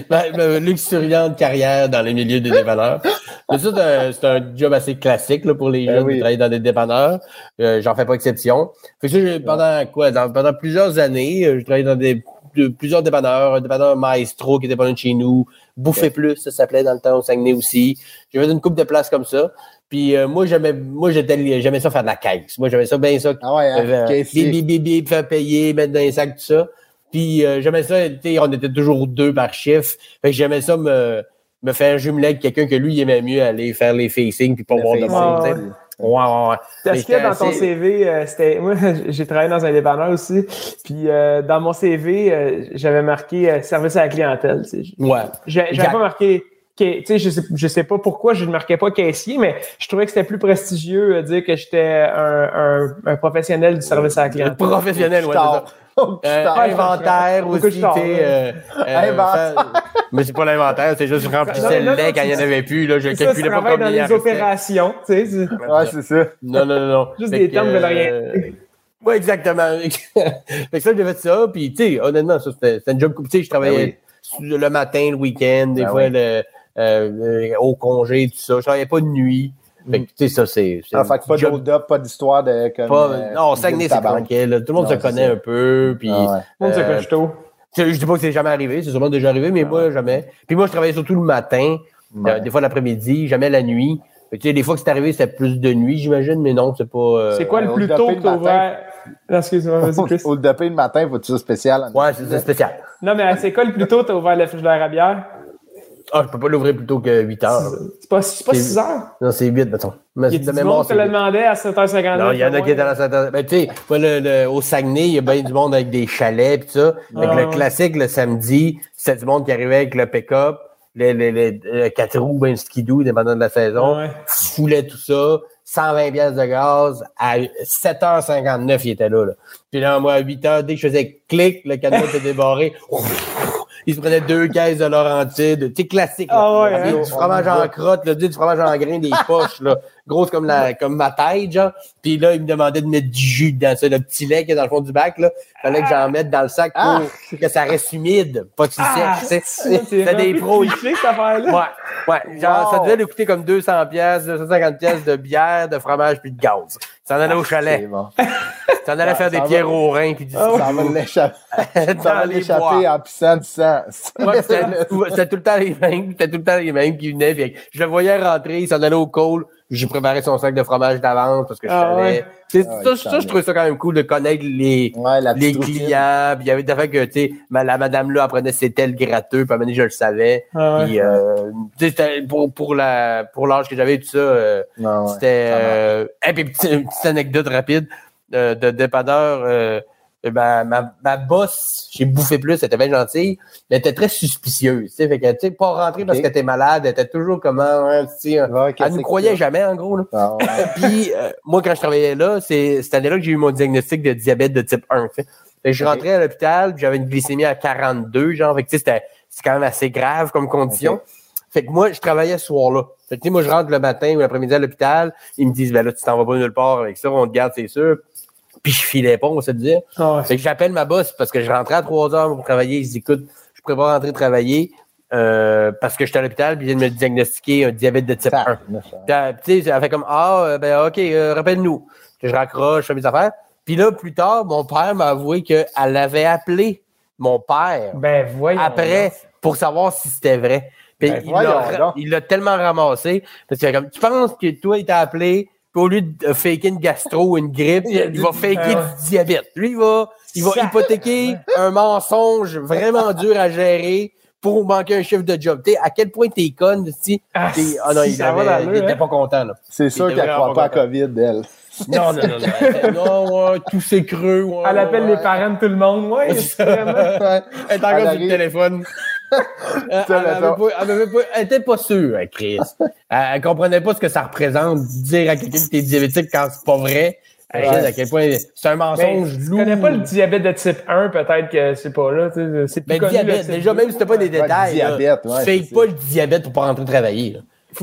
ma, ma- ma luxuriante carrière dans les milieux des dépanneurs. [laughs] C'est un, job assez classique là, pour les Ben jeunes oui. qui travaillent dans des dépanneurs. Euh, J'en fais pas exception. Fait que ça, pendant quoi? Dans- pendant plusieurs années, euh, je travaillais dans des, de- plusieurs dépanneurs. Un dépanneur Maestro qui était pas loin de chez nous. Bouffer plus, ça s'appelait dans le temps au Saguenay aussi. J'ai fait une coupe de places comme ça. Puis euh, moi, j'aimais moi j'étais j'aimais ça faire de la caisse. Moi, j'aimais ça bien ça. Ah ouais, hein, Euh, bip, bip, bip, bip, faire payer, mettre dans les sacs, tout ça. Puis euh, j'aimais ça, on était toujours deux par chiffre. Fait que j'aimais ça me, me faire jumeler avec quelqu'un que lui, il aimait mieux aller faire les facing puis pas voir de monde. ouais. J'étais que dans ton assez- CV, euh, c'était. Moi, [laughs] j'ai travaillé dans un dépanneur aussi. Puis euh, dans mon CV, euh, j'avais marqué service à la clientèle. tu sais. Ouais. J'avais pas marqué. que- Tu sais, je sais, je sais pas pourquoi je ne marquais pas caissier, mais je trouvais que c'était plus prestigieux euh, dire que j'étais un, un, un professionnel du service à la clientèle. Professionnel, ouais, c'est ça. Euh, inventaire aussi, tu sais. euh, euh, Mais c'est pas l'inventaire, c'est juste je remplissais le lait quand il n'y en avait plus. Là, je ça, calculais pas combien dans les opérations, tu sais. c'est- Ouais, c'est ça. Non, non, non, non. Juste Fait des termes de euh, rien. Ouais, exactement. [laughs] fait que ça, j'ai fait ça. Puis, tu sais, honnêtement, ça, c'était une job. Tu sais, je travaillais le matin, le week-end, des Ben fois oui. le, euh, le- au congé, tout ça. Je travaillais pas de nuit. Fait que, tu sais, ça, c'est. Ah, fait que pas job d'hold-up, pas d'histoire de. Comme, pas- euh, non, Saguenay, c'est tranquille. là. Tout le monde Non, se connaît un peu. Puis, Ah ouais. Tout le monde se euh, couche tôt. Je dis pas que c'est jamais arrivé, c'est sûrement déjà arrivé, mais moi, jamais. Puis moi, je travaillais surtout le matin, Ouais. euh, des fois l'après-midi, jamais la nuit. Fait que, tu sais, des fois que c'est arrivé, c'était plus de nuit, j'imagine, mais non, c'est pas. euh, C'est quoi le plus tôt le que t'as ouvert? Excuse-moi, vas-y, Chris. [laughs] Au dopé le matin, faut-tu ça spécial? Ouais, c'est spécial. Non, mais c'est quoi le plus tôt que t'as ouvert le frigidaire à bière? Ah, je peux pas l'ouvrir plus tôt que 8 heures. C'est pas, c'est pas C'est- 6 heures? Non, c'est 8, mettons. Mais Il y a de du monde qui 8. demandé à 7h59. Non, il y en a qui étaient dans la Sainte- Ben, tu sais, le- le- au Saguenay, il y a bien du monde avec des chalets pis ça. Fait que Ah, le classique, le samedi, c'était du monde qui arrivait avec le pick-up, le, le, le, le 4 roues, ben, le skidoo, dépendant de la saison. Ah ouais. foulait tout ça, 120 pièces de gaz, à 7h59, il était là, là. Puis là, moi, à 8h, dès que je faisais clic, le cadenas était débarré. [laughs] Il se prenait deux caisses de Laurentide. Tu sais, classique. là. Ah ouais, hein? Du fromage en crotte, là, du fromage en grain, des poches, là. Grosse comme, la, comme ma tête, genre. Puis là, il me demandait de mettre du jus dans ça, le petit lait qui est dans le fond du bac, là. Fallait que j'en mette dans le sac pour que ça reste humide, pas qu'il Ah, sais. c'est C'était des pros. cette affaire-là. Ouais, ouais. Genre, Wow. ça devait lui coûter comme 200 pièces, 250 pièces de bière, de fromage puis de gaz. Ça en allait au chalet. bon. Ça en allait Ça- faire des pierres au rein puis du Ça va l'échapper. [laughs] Ça va l'échapper en pissant du sang. Ouais, c'était tout le temps les mêmes, c'était tout le temps les mêmes qui venaient. Je le voyais rentrer, il s'en allait au call. J'ai préparé son sac de fromage d'avance parce que je Ah savais. ouais. C'est- Ah ouais, ça, je trouvais ça quand même cool de connaître les, Ouais, la les clients. Il y avait des fois que, tu sais, la madame là apprenait c'était le gratteux. Puis à un moment donné, je le savais. Ah ouais. Puis, euh, tu sais, c'était pour, pour la, pour l'âge que j'avais et tout ça, euh, c'était, euh, et puis petite, une petite anecdote rapide euh, de dépanneur, euh, ma, ma, ma boss, j'ai bouffé plus, elle était bien gentille, mais elle était très suspicieuse, tu sais, fait que, tu sais, pas rentrer parce que t'es malade, elle était toujours comment, hein, tu sais, Ouais, qu'est-ce elle nous croyait jamais, en gros, là. Ah, ouais. [laughs] Puis, euh, moi, quand je travaillais là, c'est cette année-là que j'ai eu mon diagnostic de diabète de type 1. tu sais. Fait que je rentrais à l'hôpital, j'avais une glycémie à 42, genre, fait que, tu c'était c'est quand même assez grave comme condition. Fait que moi, je travaillais ce soir-là. Fait que, tu sais, moi, je rentre le matin ou l'après-midi à l'hôpital, ils me disent, ben là, tu t'en vas pas nulle part avec ça, on te garde, c'est sûr. Puis je filais pas, on va se dire. Ah ouais. Fait que j'appelle ma boss parce que je rentrais à 3 heures pour travailler. Je dis, écoute, je pourrais pas rentrer travailler euh, parce que j'étais à l'hôpital puis ils viennent me diagnostiquer un diabète de type 1. Ça, Puis, euh, tu sais, elle fait comme Ah, euh, ben OK, euh, rappelle-nous. Je raccroche, je fais mes affaires. Puis là, plus tard, mon père m'a avoué qu'elle avait appelé mon père Ben, voyons. après pour savoir si c'était vrai. Puis Ben, il il l'a tellement ramassé. Parce que comme, tu penses que toi, il t'a appelé, puis au lieu de faker une gastro ou une grippe, [laughs] Il va faker Ah du diabète. Lui, il va, il va Ça- hypothéquer un mensonge vraiment dur à gérer pour manquer un chiffre de job. Tu sais, à quel point t'es conne, si. Ah, t'es- ah non, si, il, ça va avait- dans il l'allure, était hein. pas content, là. C'est sûr qu'elle croit pas à. COVID, elle. Non, non, non, non. Non, ouais, tout s'est creux. Ouais, Elle appelle ouais. les parents de tout le monde. Ouais, [laughs] c'est. Elle est encore sur le téléphone. Euh, elle, mettons. pas- elle avait pas- elle était pas sûre, hein, Chris. elle, elle comprenait pas ce que ça représente, dire à quelqu'un que t'es diabétique quand c'est pas vrai. Elle Ouais. réalise à quel point c'est un mensonge si tu lourd. connais pas le diabète de type 1, peut-être que c'est pas là. C'est plus Ben, connu, diabète, déjà, 2. même si t'as pas des Ouais, détails, là, diabète, ouais, tu fais pas le diabète pour pas rentrer travailler. là.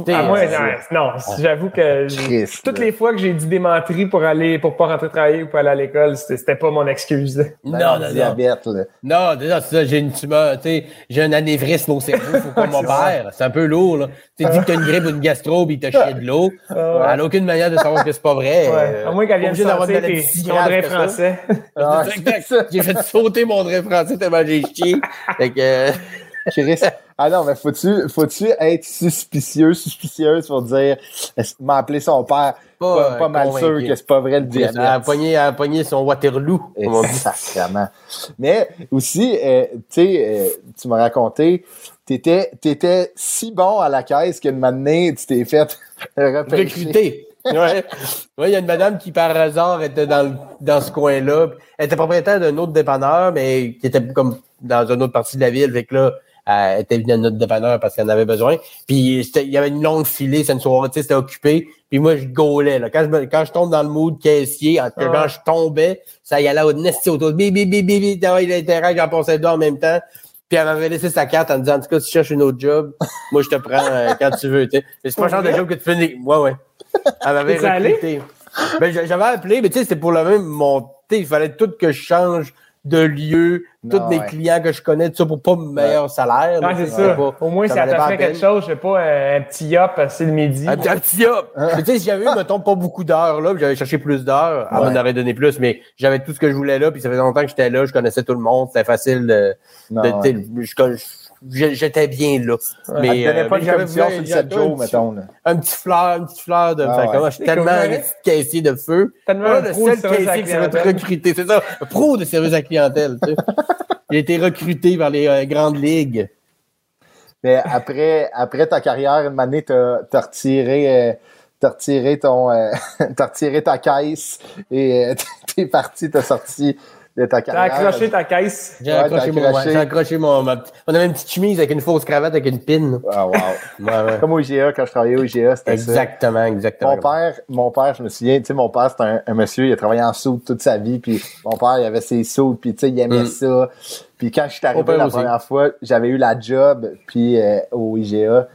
Ah, moi, non, non, j'avoue que Christ, toutes là. les fois que j'ai dit des menteries pour aller pour pas rentrer travailler ou pas aller à l'école, c'était pas mon excuse. non, Ben, non, non. diabète, là. Non, déjà, c'est ça, j'ai une tumeur, tu sais, j'ai un anévrisme au cerveau, faut pas [laughs] mon père. C'est un peu lourd, là. Tu sais, dis que t'as une grippe ou une gastro pis t'as chié de l'eau. [laughs] ouais. Elle a aucune manière de savoir que c'est pas vrai. Ouais. Euh, à moins qu'elle vienne d'avoir de la grave français. [laughs] Ah. J'ai fait sauter mon drain français tellement j'ai chié. Fait que, euh, Chris, ah non, mais faut-tu, faut-tu être suspicieux, suspicieuse pour dire, m'appeler son père? Pas, pas, mal sûr que c'est pas vrai le diabète. Pogner, à pogner son Waterloo, comme on dit. Sacrément. Mais aussi, euh, euh, tu m'as raconté, t'étais, t'étais si bon à la caisse qu'une matinée, tu t'es fait [laughs] recruter. ouais. il y a une madame qui, par hasard, était dans, dans ce coin-là. Elle était propriétaire d'un autre dépanneur, mais qui était comme dans une autre partie de la ville. Fait que là, elle était venue à notre dépanneur parce qu'elle en avait besoin. Puis il y avait une longue filée, c'est une soirée, tu sais, c'était occupé. Puis moi, je gaulais. Là. Quand, je, quand je tombe dans le mood caissier, quand je tombais, ça y allait au nesti autour. Bibi, bibi, bibi, il était j'en passais deux en même temps. Puis elle m'avait laissé sa carte en disant, en tout cas, si tu cherches une autre job, moi, je te prends euh, [laughs] quand tu veux. C'est pas le genre de job que tu fais. Ouais, ouais. Elle m'avait [laughs] recruté. Ben, j'avais appelé, mais tu sais, c'était pour le même monter. Il fallait tout que je change de lieu, tous les clients que je connais, tout ça pour pas meilleur salaire. Non, c'est ça. Au moins, ça t'a fait quelque chose, je sais pas, un petit yop, c'est le midi. Un, petit yop. tu sais, si j'avais eu, mettons, pas beaucoup d'heures là, j'avais cherché plus d'heures, elle m'en aurait donné plus, mais j'avais tout ce que je voulais là, puis ça faisait longtemps que j'étais là, je connaissais tout le monde, c'était facile de, de je, j'étais bien là. mais euh, pas de commission sur le 7 jours, mettons. Un petit fleur, une petite fleur de. Ah, ouais. Je suis tellement un petit caissier de feu. Tellement le seul caissier qui s'est recruté. C'est ça, pro de service à clientèle. Tu sais. Il a été recruté par les euh, grandes ligues. Mais après, après ta carrière, une année, tu as, retiré. Euh, t'as retiré ton euh, [laughs] t'as retiré ta caisse et euh, [laughs] t'es parti, t'as sorti de ta carrière. T'as accroché ta caisse. J'ai accroché, mon, j'ai accroché mon, ma, on avait une petite chemise avec une fausse cravate avec une pin. Ah, wow. [laughs] ouais, Comme au IGA, quand je travaillais au IGA, c'était exactement, ça. Exactement, Mon père, mon père, je me souviens, tu sais, mon père, c'était un, monsieur, il a travaillé en soude toute sa vie, puis mon père, il avait ses soudes, puis tu sais, il aimait mm. ça. Puis quand je suis arrivé la première fois, j'avais eu la job, puis euh, au IGA,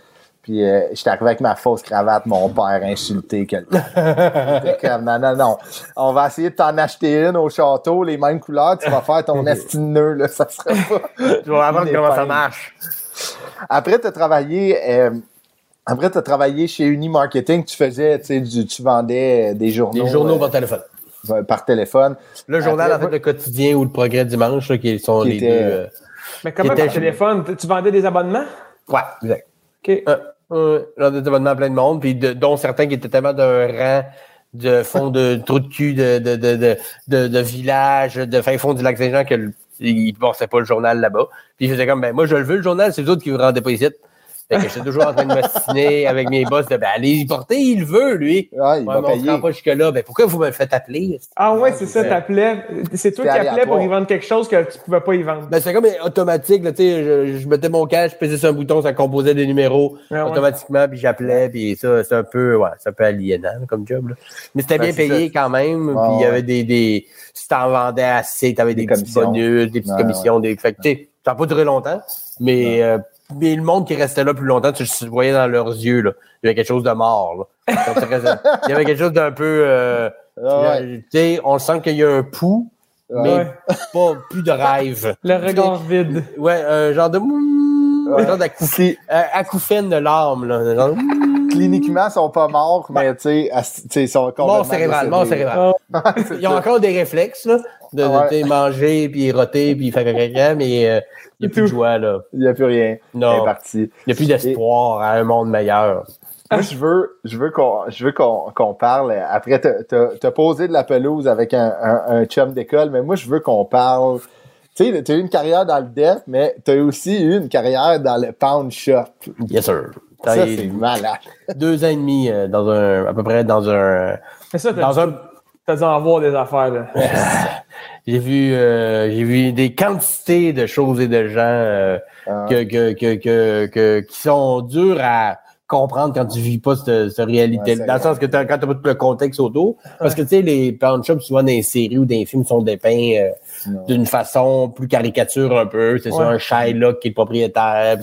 puis euh, j'étais arrivé avec ma fausse cravate, mon père insulté quelqu'un. [laughs] comme, non, non, non. On va essayer de t'en acheter une au château, les mêmes couleurs, tu vas faire ton estineux, là, ça sera pas. [laughs] tu vas apprendre comment ça marche. Après, tu as travaillé. Euh, après, tu as travaillé chez Unimarketing, tu faisais, tu sais, tu vendais des journaux. Des journaux par téléphone. Euh, par téléphone. Le journal, en fait, le quotidien ou le progrès dimanche, là, qui sont les deux. Euh, Mais comment par téléphone? Tu vendais des abonnements? Ouais, exact. OK. Euh, là, des abonnements à plein de monde, puis dont certains qui étaient tellement d'un rang de fond de [laughs] trou de cul de, de, de, de, de village, de fin fond du lac Saint-Jean que il ne passaient pas le journal là-bas. Puis faisait comme ben moi je le veux le journal, c'est vous autres qui vous rendez pas ici. Fait que j'étais toujours en train de m'assiner avec mes boss de ben allez y porter, il veut, lui. Ouais, il va payer. pas jusque-là. Ben pourquoi vous me faites appeler? Ah ouais, c'est ça, t'appelais. C'est toi qui appelais pour y vendre quelque chose que tu pouvais pas y vendre. Ben c'est comme automatique, là, tu sais, je, je, mettais mon cash, je pesais sur un bouton, ça composait des numéros automatiquement, puis j'appelais, puis ça, c'est un peu, ouais, c'est un peu aliénant comme job. Là. Mais c'était ben, bien payé quand même, puis il y avait des, des, si t'en vendais assez, t'avais des, des petits bonus, des petites commissions, des, fait que tu sais, ça n'a pas duré longtemps, mais euh, mais le monde qui restait là plus longtemps, tu le voyais dans leurs yeux, là. Il y avait quelque chose de mort, là. [laughs] il y avait quelque chose d'un peu, euh, ah on sent qu'il y a un pouls, mais pas plus de rêve. [laughs] Le regard vide. Ouais, un genre de, un genre d'acouphène de larmes, là. Genre... Cliniquement, ils sont pas morts, mais tu sais, ils sont encore Mort cérébral, mort cérébral. [laughs] Ils ont encore des réflexes, là, de, de manger, puis roter, puis faire caca, mais euh, il n'y a plus de joie, là. Il n'y a plus rien. Non. parti. Il n'y a plus d'espoir à un monde meilleur. Moi, je veux, je veux qu'on, je veux qu'on, qu'on parle. Après, t'as, posé de la pelouse avec un, un, chum d'école, mais moi, je veux qu'on parle. Tu sais, t'as eu une carrière dans le def, mais t'as aussi eu une carrière dans le pound shop. Yes, sir. Ça, c'est malade. Deux ans et demi euh, dans un, à peu près dans un. Mais ça, dans un. T'as dû en voir des affaires, là. [laughs] J'ai vu, euh, j'ai vu des quantités de choses et de gens euh, ah. que, que, que, que, qui sont durs à comprendre quand tu vis pas cette, cette réalité. dans le sens que quand tu n'as pas tout le contexte autour. Parce que tu sais, les pawn shops, souvent dans les séries ou dans les films, sont dépeints euh, d'une façon plus caricature un peu. C'est ça, un Shylock qui est propriétaire.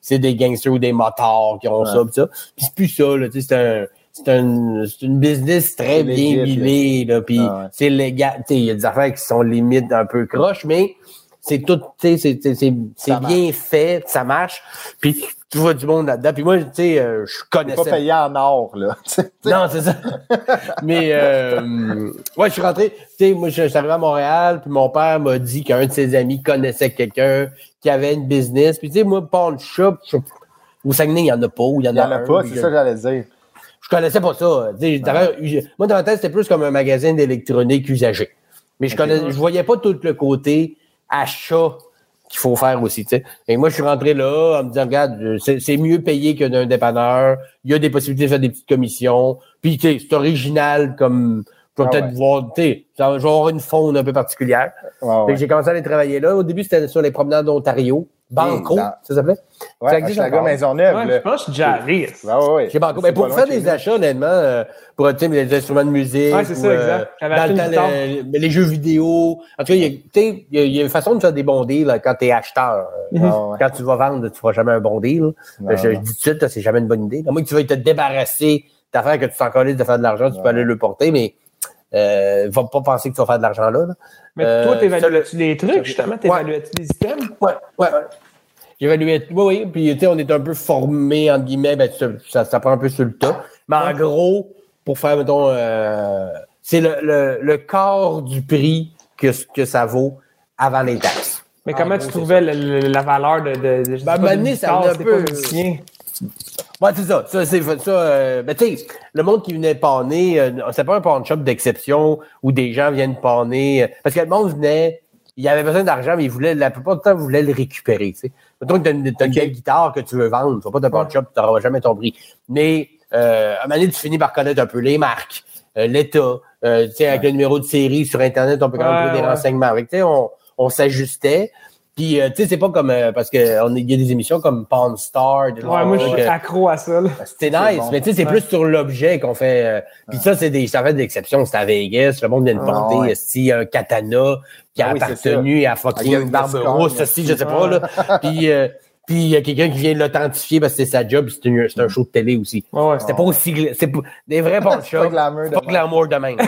C'est des gangsters ou des motards qui ont ça. Pis ça. Puis c'est plus ça, là. C'est un c'est un, une business très bien huilé, là, puis ah c'est légal. Il y a des affaires qui sont limite un peu croches, mais c'est tout, c'est, c'est, c'est bien fait, ça marche. Puis tu vois du monde là-dedans. Puis moi, tu sais, euh, je connaissais. pas payé en or, là. [laughs] non, c'est ça. Mais, euh, ouais, je suis rentré. Tu sais, moi, je suis arrivé à Montréal, puis mon père m'a dit qu'un de ses amis connaissait quelqu'un qui avait une business. Puis, tu sais, moi, pawn shop, je, au Saguenay, il n'y en a pas. Il y en, a, pas, c'est ça que j'allais dire. Je connaissais pas ça. Moi, dans ma tête, c'était plus comme un magasin d'électronique usagé. Mais je connais, je voyais pas tout le côté achat qu'il faut faire aussi. sais. Et moi, je suis rentré là en me disant, regarde, c'est mieux payé que d'un dépanneur. Il y a des possibilités de faire des petites commissions. Puis, tu sais, c'est original comme. Je vais ah peut-être voir, tu sais, avoir une faune un peu particulière. J'ai commencé à aller travailler là. Au début, c'était sur les promenades d'Ontario. Banco, ça s'appelait? Ouais, ça existe encore Maisonneuve. Ouais, je pense que. Ouais, ouais, Chez Banco. Mais pour faire des achats, honnêtement, euh, pour des instruments de musique. Ouais, c'est ça, euh, exact. Dans le temps, les, les, jeux vidéo. En tout cas, il y, a, y a une façon de faire des bons deals quand tu es acheteur. Mm -hmm. Quand tu vas vendre, tu ne feras jamais un bon deal. je, je, dis tout de suite, c'est jamais une bonne idée. À moins que tu vas te débarrasser d'affaires que tu t'en de faire de l'argent, tu peux aller le porter, mais euh, va pas penser que tu vas faire de l'argent là, là. Mais toi, tu évalues-tu les trucs, justement? Tu évalues-tu les items? Ouais, ouais. J'évaluais. Oui, oui. Puis, tu sais, on est un peu formé, entre guillemets. Ben, ça, ça, prend un peu sur le tas. Mais en gros, pour faire, mettons, euh, c'est le, le, le, quart du prix que, que ça vaut avant les taxes. Mais comment tu trouvais la valeur de. de, de ben, ça un peu. Ouais, c'est ça. Ça, c'est ça. Euh, ben, tu sais, le monde qui venait panner, euh, c'est pas un pawn shop d'exception où des gens viennent panner. Euh, parce que le monde venait, il avait besoin d'argent, mais il voulait, la plupart du temps, il voulait le récupérer. Tu sais. Mettons que tu as une, okay. une belle guitare que tu veux vendre, tu vas pas de pawn shop, tu n'auras jamais ton prix. Mais euh, à un moment donné, tu finis par connaître un peu les marques, l'État. Tu sais, avec le numéro de série sur Internet, on peut quand même trouver des renseignements. Avec, tu sais, on, on s'ajustait. Puis, euh, tu sais, c'est pas comme. Euh, parce qu'il y a des émissions comme Pawn Star. Ouais, moi, je suis accro à ça. C'était nice, bon. mais tu sais, c'est ouais. plus sur l'objet qu'on fait. Euh, puis ça, c'est des. Ça fait des exceptions. C'était à Vegas. Le monde vient de porter ah, ouais. si, un katana qui a ah, oui, appartenu à fucking une barbe rousse, aussi, je sais pas, là. [laughs] Puis. Puis il y a quelqu'un qui vient l'authentifier parce que c'est sa job, c'est un, un, show de télé aussi. Ouais, C'était pas aussi. C'est des vrais [laughs] bons shows. pas glamour de, pas glamour de même.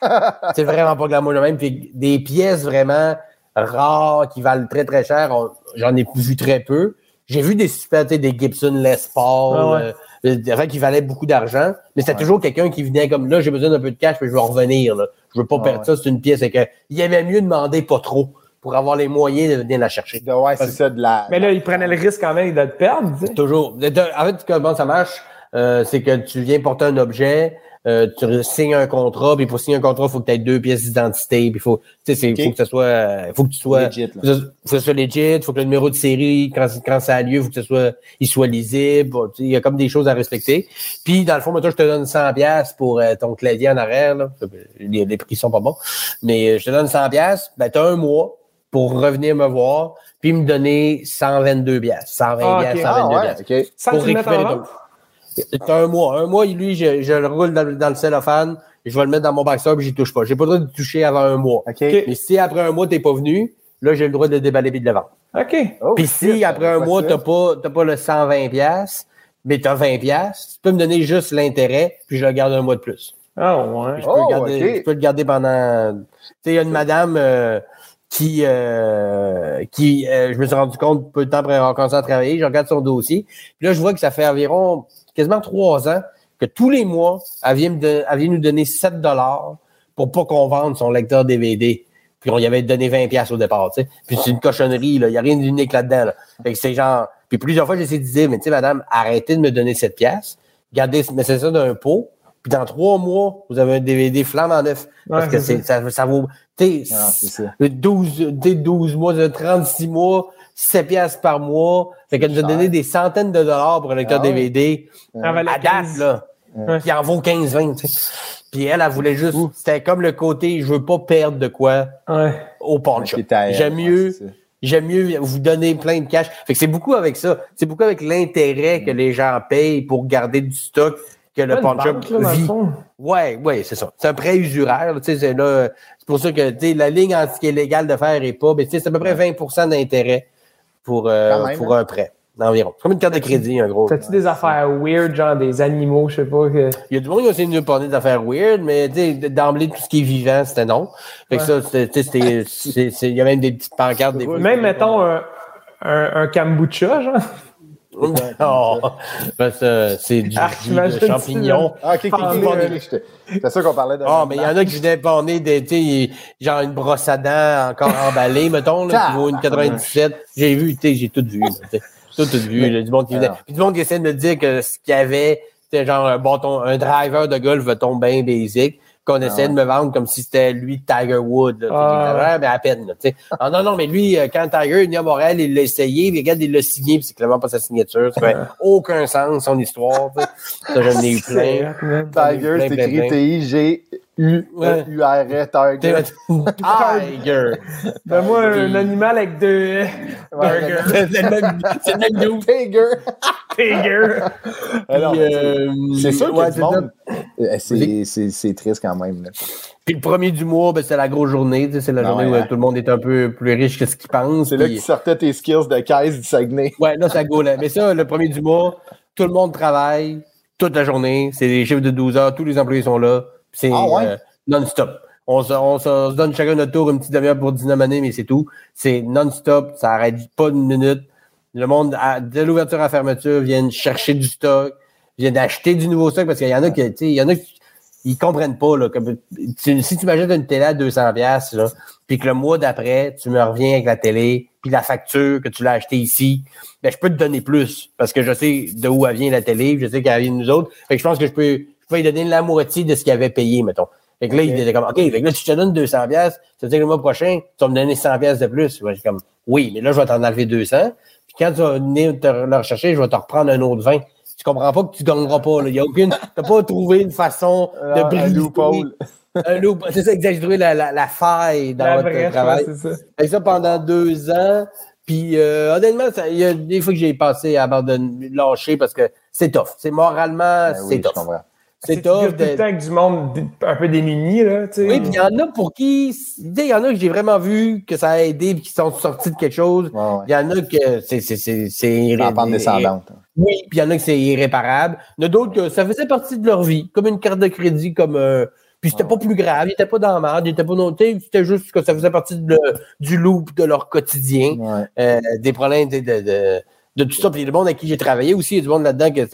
[laughs] c'est vraiment pas glamour de même. Puis des pièces vraiment rares qui valent très très cher, j'en ai vu très peu. J'ai vu des super, des Gibson Les Paul, ah ouais. euh, qui valaient beaucoup d'argent, mais c'était ouais. toujours quelqu'un qui venait comme là, j'ai besoin d'un peu de cash, mais je veux revenir. Là. Je veux pas ah perdre ouais. ça, c'est une pièce. Et que, il aimait mieux demander pas trop pour avoir les moyens de venir la chercher. De, ouais, c'est ça, de la. Mais là, il prenait le risque quand même de te perdre. Tu sais. Toujours. En fait, comment ça marche? Euh, c'est que tu viens porter un objet, euh, tu signes un contrat, puis pour signer un contrat, il faut que tu aies deux pièces d'identité, puis faut, tu sais, okay. faut que ça soit, faut que tu sois, legit, faut, que ça soit legit, faut que le numéro de série, quand, quand ça a lieu, faut que ça soit, il soit lisible, il y a comme des choses à respecter. Puis, dans le fond, moi, toi, je te donne 100 pièces pour euh, ton clavier en arrière, là. Les, les, prix sont pas bons, mais je te donne 100 pièces, ben, t'as un mois pour revenir me voir, puis me donner 122 pièces, 120 ah, pièces, okay. 122 ah, pièces. ouais. okay. Pour récupérer ton... C'est un mois. Un mois, lui, je, je le roule dans, dans, le cellophane, je vais le mettre dans mon backstop et j'y touche pas. J'ai pas le droit de toucher avant un mois. Okay. Mais si après un mois, t'es pas venu, là, j'ai le droit de le déballer et de le vendre. OK. Oh, puis si après un mois, t'as pas, t'as pas le 120 pièces, mais t'as 20 pièces, tu peux me donner juste l'intérêt, puis je le garde un mois de plus. Ah ouais. je, peux oh, le garder, okay. je peux le garder pendant... Tu sais, il y a une madame... Euh, qui, euh, qui euh, je me suis rendu compte peu de temps après avoir commencé à travailler, je regarde son dossier, puis là, je vois que ça fait environ quasiment trois ans que tous les mois, elle vient, de, elle vient nous donner 7 dollars pour pas qu'on vende son lecteur DVD. Puis on y avait donné 20 pièces au départ, tu sais. Puis c'est une cochonnerie, là. Il n'y a rien d'unique là-dedans, là. Fait que c'est genre... Puis plusieurs fois, j'ai essayé de dire, mais tu sais, madame, arrêtez de me donner 7 pièces. Gardez, mettez ça dans un pot. Puis dans trois mois, vous avez un DVD flamme en neuf. Parce Ouais, que c'est ça, ça vaut, tu sais, Non, c'est ça. 12, t'sais, 12 mois, 36 mois, 7 pièces par mois. Fait qu'elle nous a donné des centaines de dollars pour un lecteur Ah. DVD. Ça valait À date, 15. là. Qui en vaut 15-20, tu sais. Puis elle, elle voulait juste, c'était comme le côté, je veux pas perdre de quoi Ouais. au pawn shop. Est J'aime mieux, j'aime mieux vous donner plein de cash. Fait que c'est beaucoup avec ça. C'est beaucoup avec l'intérêt que les gens payent pour garder du stock que le pawn shop vit. Ouais, ouais, c'est ça. C'est un prêt usuraire. là, tu sais, C'est là, c'est pour ça que tu sais, la ligne entre ce qui est légal de faire et pas, tu sais, c'est à peu près 20% d'intérêt pour, euh, pour hein? un prêt. Environ. C'est comme une carte de crédit, en gros. T'as-tu des affaires weird, genre des animaux, je sais pas. Que... Il y a du monde qui a essayé de nous parler des affaires weird, mais tu sais, d'emblée, tout ce qui est vivant, c'était non. Fait que Ouais. ça, c'était- tu sais, c'était- [laughs] c'est- c'est- il y a même des petites pancartes des fois. Même, mettons, un, un, un kombucha, genre. Oh, [laughs] ben, ça, c'est du Ah, jus de champignons. Ah, ok, j'étais- C'est ça qu'on parlait de. Ah, mais il y en a qui venaient bonner des, tu sais, genre une brosse à dents encore emballée, [laughs] mettons, là, qui vaut une 97. J'ai vu, tu sais, j'ai tout vu, là, tu sais. Tout, tout vu, là, du monde qui venait. Puis du monde qui essaie de me dire que ce qu'il y avait, c'était genre un bâton, un driver de golf, ton bien basic, qu'on essayait de me vendre comme si c'était lui Tiger Wood, là, Ah. mais à peine, là. Ah, non, non, mais lui, euh, quand Tiger est venu à Montréal, il l'a essayé, puis regarde, il l'a signé, puis c'est clairement pas sa signature. Ça fait aucun sens, son histoire. Ça, j'en ai eu plein. Tiger, Plein, c'est plein, écrit plein. T-I-G-U-R-E, Tiger. Tiger. Donne-moi Puis- un animal avec deux. C'est le même, c'est le même dude. Tiger. Tiger. Alors, Puis, euh, C'est sûr que ouais, c'est ça. Euh, C'est c'est- c'est triste quand même. là. Puis le premier du mois, ben, c'est la grosse journée. tu sais, C'est la Ah journée ouais, où hein. tout le monde est un peu plus riche que ce qu'il pense. C'est là que tu sortais tes skills de caisse du Saguenay. Ouais, là, ça go. Là. Mais ça, le premier du mois, tout le monde travaille toute la journée. C'est des chiffres de 12 heures. Tous les employés sont là. C'est Ah ouais? euh, non-stop. On se, on, se, on se donne chacun notre tour, une petite demi-heure pour dynamiter, mais c'est tout. C'est non-stop. Ça arrête pas une minute. Le monde, à- de l'ouverture à la fermeture, viennent chercher du stock, viennent acheter du nouveau stock parce qu'il y en a qui, tu sais, il y en a qui ils comprennent pas. Là, comme, tu- si tu m'achètes une télé à 200 pièces là, puis que le mois d'après, tu me reviens avec la télé, puis la facture que tu l'as achetée ici, ben, je peux te donner plus parce que je sais de où elle vient la télé, je sais qu'elle vient de nous autres. Fait que je pense que je peux, je peux lui donner la moitié de ce qu'il avait payé, mettons. Fait que là, il était comme, OK, fait que là, si je te donne 200 pièces, ça veut dire que le mois prochain, tu vas me donner 100 pièces de plus. Ouais, je suis comme, oui, mais là, je vais t'en enlever 200. Puis quand tu vas venir te le rechercher, je vais te reprendre un autre 20. Tu comprends pas que tu gagneras pas, là. Il y a aucune, t'as pas [laughs] trouvé une façon de Ah, un briser. loophole. [laughs] Un loop. C'est ça, trouvé la, la, la faille dans La votre vraie, travail. ça. Ça pendant deux ans. Puis euh, honnêtement, il y a des fois que j'ai pensé à abandonner, lâcher parce que c'est tough. C'est moralement, Ben c'est je tough. comprends. C'est deals tout le temps avec du monde un peu démuni, là, tu sais? Oui, puis il y en a pour qui, tu sais, il y en a que j'ai vraiment vu que ça a aidé et qui sont sortis de quelque chose. Ouais, ouais. Il y en a que c'est c'est c'est c'est En pente descendante. Oui, puis il y en a que c'est irréparable. Il y en a d'autres que ça faisait partie de leur vie, comme une carte de crédit, comme euh, puis c'était pas plus grave, ils étaient pas dans la merde, ils étaient pas sais, c'était juste que ça faisait partie de du loop de leur quotidien, Ouais. euh, des problèmes de, de, de, de tout ça. Puis le monde avec qui j'ai travaillé aussi, il y a du monde là-dedans que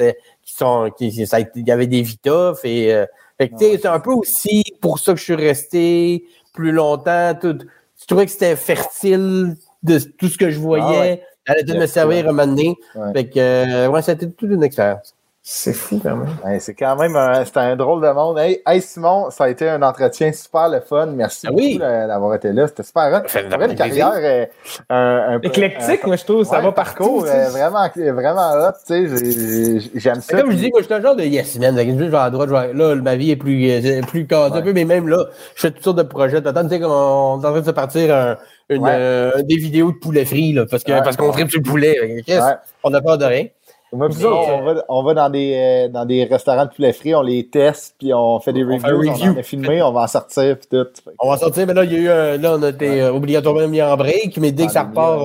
qui sont, qui, ça il y avait des tough et euh, fait que, sais, c'est un peu aussi pour ça que je suis resté plus longtemps. Tout, je trouvais que c'était fertile de tout ce que je voyais. Ah ouais. Elle de me servir un moment donné. Ouais. Fait que, euh, ouais, c'était toute une expérience. C'est fou, quand même. Ouais, c'est quand même un, c'était un drôle de monde. Hey, hey, Simon, ça a été un entretien super le fun. Merci Ah oui. beaucoup euh, d'avoir été là. C'était super hot. fait T'avais une carrière euh, un, un peu- Éclectique, un- moi, je trouve, ça ouais, va parcours partout. euh, vraiment, vraiment hot. Tu sais, j'ai- j'ai- j'aime ça. Comme je dis, moi, je suis un genre de yes man. Je vais à droite, je vais là, ma vie est plus, euh, plus casée un peu, mais même là, je fais toutes sortes de projets. T'attends, tu sais, comme on est en train de se partir un- une, Ouais. euh, des vidéos de poulet frit, là, parce que, Ouais. parce qu'on tripe sur le poulet. Ouais. On n'a peur de rien. Moi, puis autres, on, va, on va dans des, euh, dans des restaurants de poulet frit, on les teste, puis on fait des On reviews, fait on en a filmé, on va en sortir, puis tout. Que- On va sortir, mais là, il y a eu un, là, on a été euh, obligatoirement mis en break, mais dès que ça Ah, repart,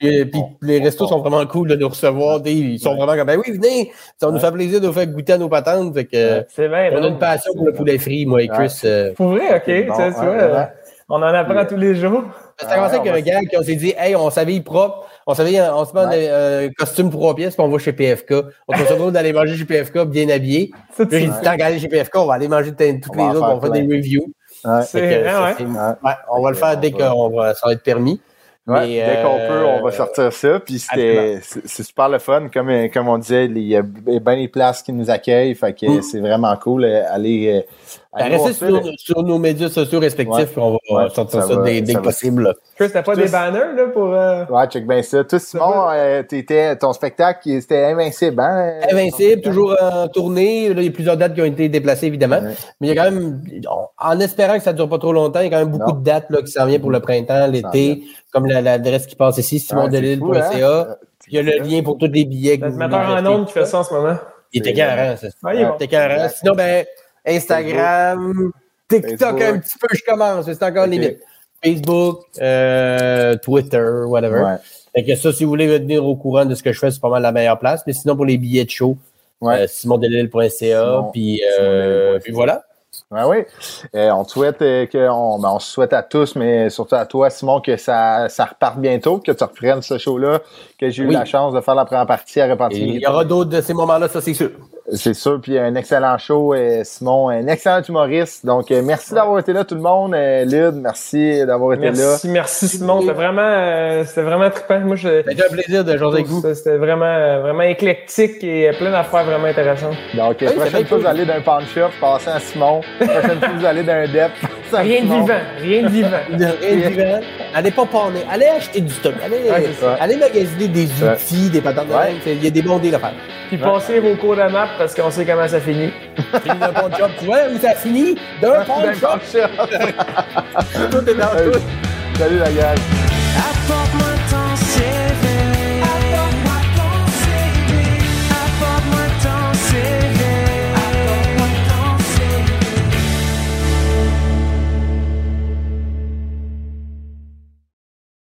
mais, on- et puis on- les restos on- sont vraiment cool de nous recevoir. Ils sont Ouais. vraiment comme, ben oui, venez, ça nous Ouais. fait plaisir de vous faire goûter à nos patentes. Fait que, C'est bien. on a une passion pour le poulet frit, moi et Chris. euh, Pour vrai, OK. C'est bon, tu ouais, vois, ouais. On en apprend tous les jours. Ça a commencé Ah, avec un gars qui on s'est dit, hey, on s'habille propre, on s'habille, en- on se met Ouais. euh, costume trois pièces, puis on va chez PFK. On se retrouve d'aller manger chez PFK bien habillé. Ça, Puis j'ai dit, tant qu'à aller chez PFK, on va aller manger toutes les autres, on va faire des reviews. Ouais. C'est Fait que, vrai, ça, ouais. c'est- Ouais. ouais, on va le faire dès va, ça va être permis. Ouais, Mais, dès qu'on euh, peut, on va sortir ça. Puis c'était, c'est c'est super le fun. Comme, euh, comme on disait, il y a bien les places qui nous accueillent. Fait que Mm. c'est vraiment cool. euh, Euh, Ben, restez sur, sur nos médias sociaux respectifs, Ouais. puis on va Ouais, sortir ça ça, va- dès, dès ça que possible. Chris, t'as pas des banners, là, pour... euh, Ouais, check bien ça. Toi, Simon, euh, t'étais, ton spectacle, c'était invincible, hein? Invincible, toujours en tournée. Là, il y a plusieurs dates qui ont été déplacées, évidemment. Ouais. Mais il y a quand même, en espérant que ça ne dure pas trop longtemps, il y a quand même beaucoup Non. de dates là, qui s'en viennent pour le printemps, l'été, comme la- l'adresse qui passe ici, fou, hein? simondelille.ca. Il y a le lien pour tous les billets. vous metteur en ondes qui fait ça en ce moment. Il était carré, ça. Il est bon. Il était carré. Sinon, ben, Instagram, TikTok Facebook. un petit peu, je commence, mais c'est encore limite. Facebook, euh, Twitter, whatever. Ouais. Fait que ça, si vous voulez venir au courant de ce que je fais, c'est pas mal la meilleure place. Mais sinon, pour les billets de show, Ouais. euh, simondelille.ca, puis, euh, puis voilà. Oui. Euh, on te souhaite euh, que on, ben, on se souhaite à tous, mais surtout à toi, Simon, que ça, ça reparte bientôt, que tu reprennes ce show-là, que j'ai eu Oui. la chance de faire la première partie à Et repartir. il y aura d'autres de ces moments-là, ça c'est sûr. C'est sûr, puis un excellent show, euh, Simon, un excellent humoriste. Donc, euh, merci d'avoir été là, tout le monde. Euh, Lyd, merci d'avoir été là. Merci, merci Simon. C'était vraiment, euh, c'était vraiment trippant. Moi, je, C'était un plaisir de jouer avec vous. c'était vraiment, vraiment éclectique et plein d'affaires vraiment intéressantes. Donc, Oui, c'est prochaine fois, cool. vous allez d'un pawn shop, passez à Simon. prochaine fois, vous allez d'un dep, Rien de vivant, rien de vivant. [laughs] Rien de vivant. Allez pas parler. Allez acheter du stock. Allez, Ouais, allez magasiner des Ouais. outils, des patentes. de Ouais. Il y a des bons deals à faire. Puis passez vos cours de map parce qu'on sait comment ça finit. [laughs] Fini d'un pawn shop. Tu vois où ça finit? D'un pawn shop. [laughs] Tout est dans tout. Salut la. Apporte-moi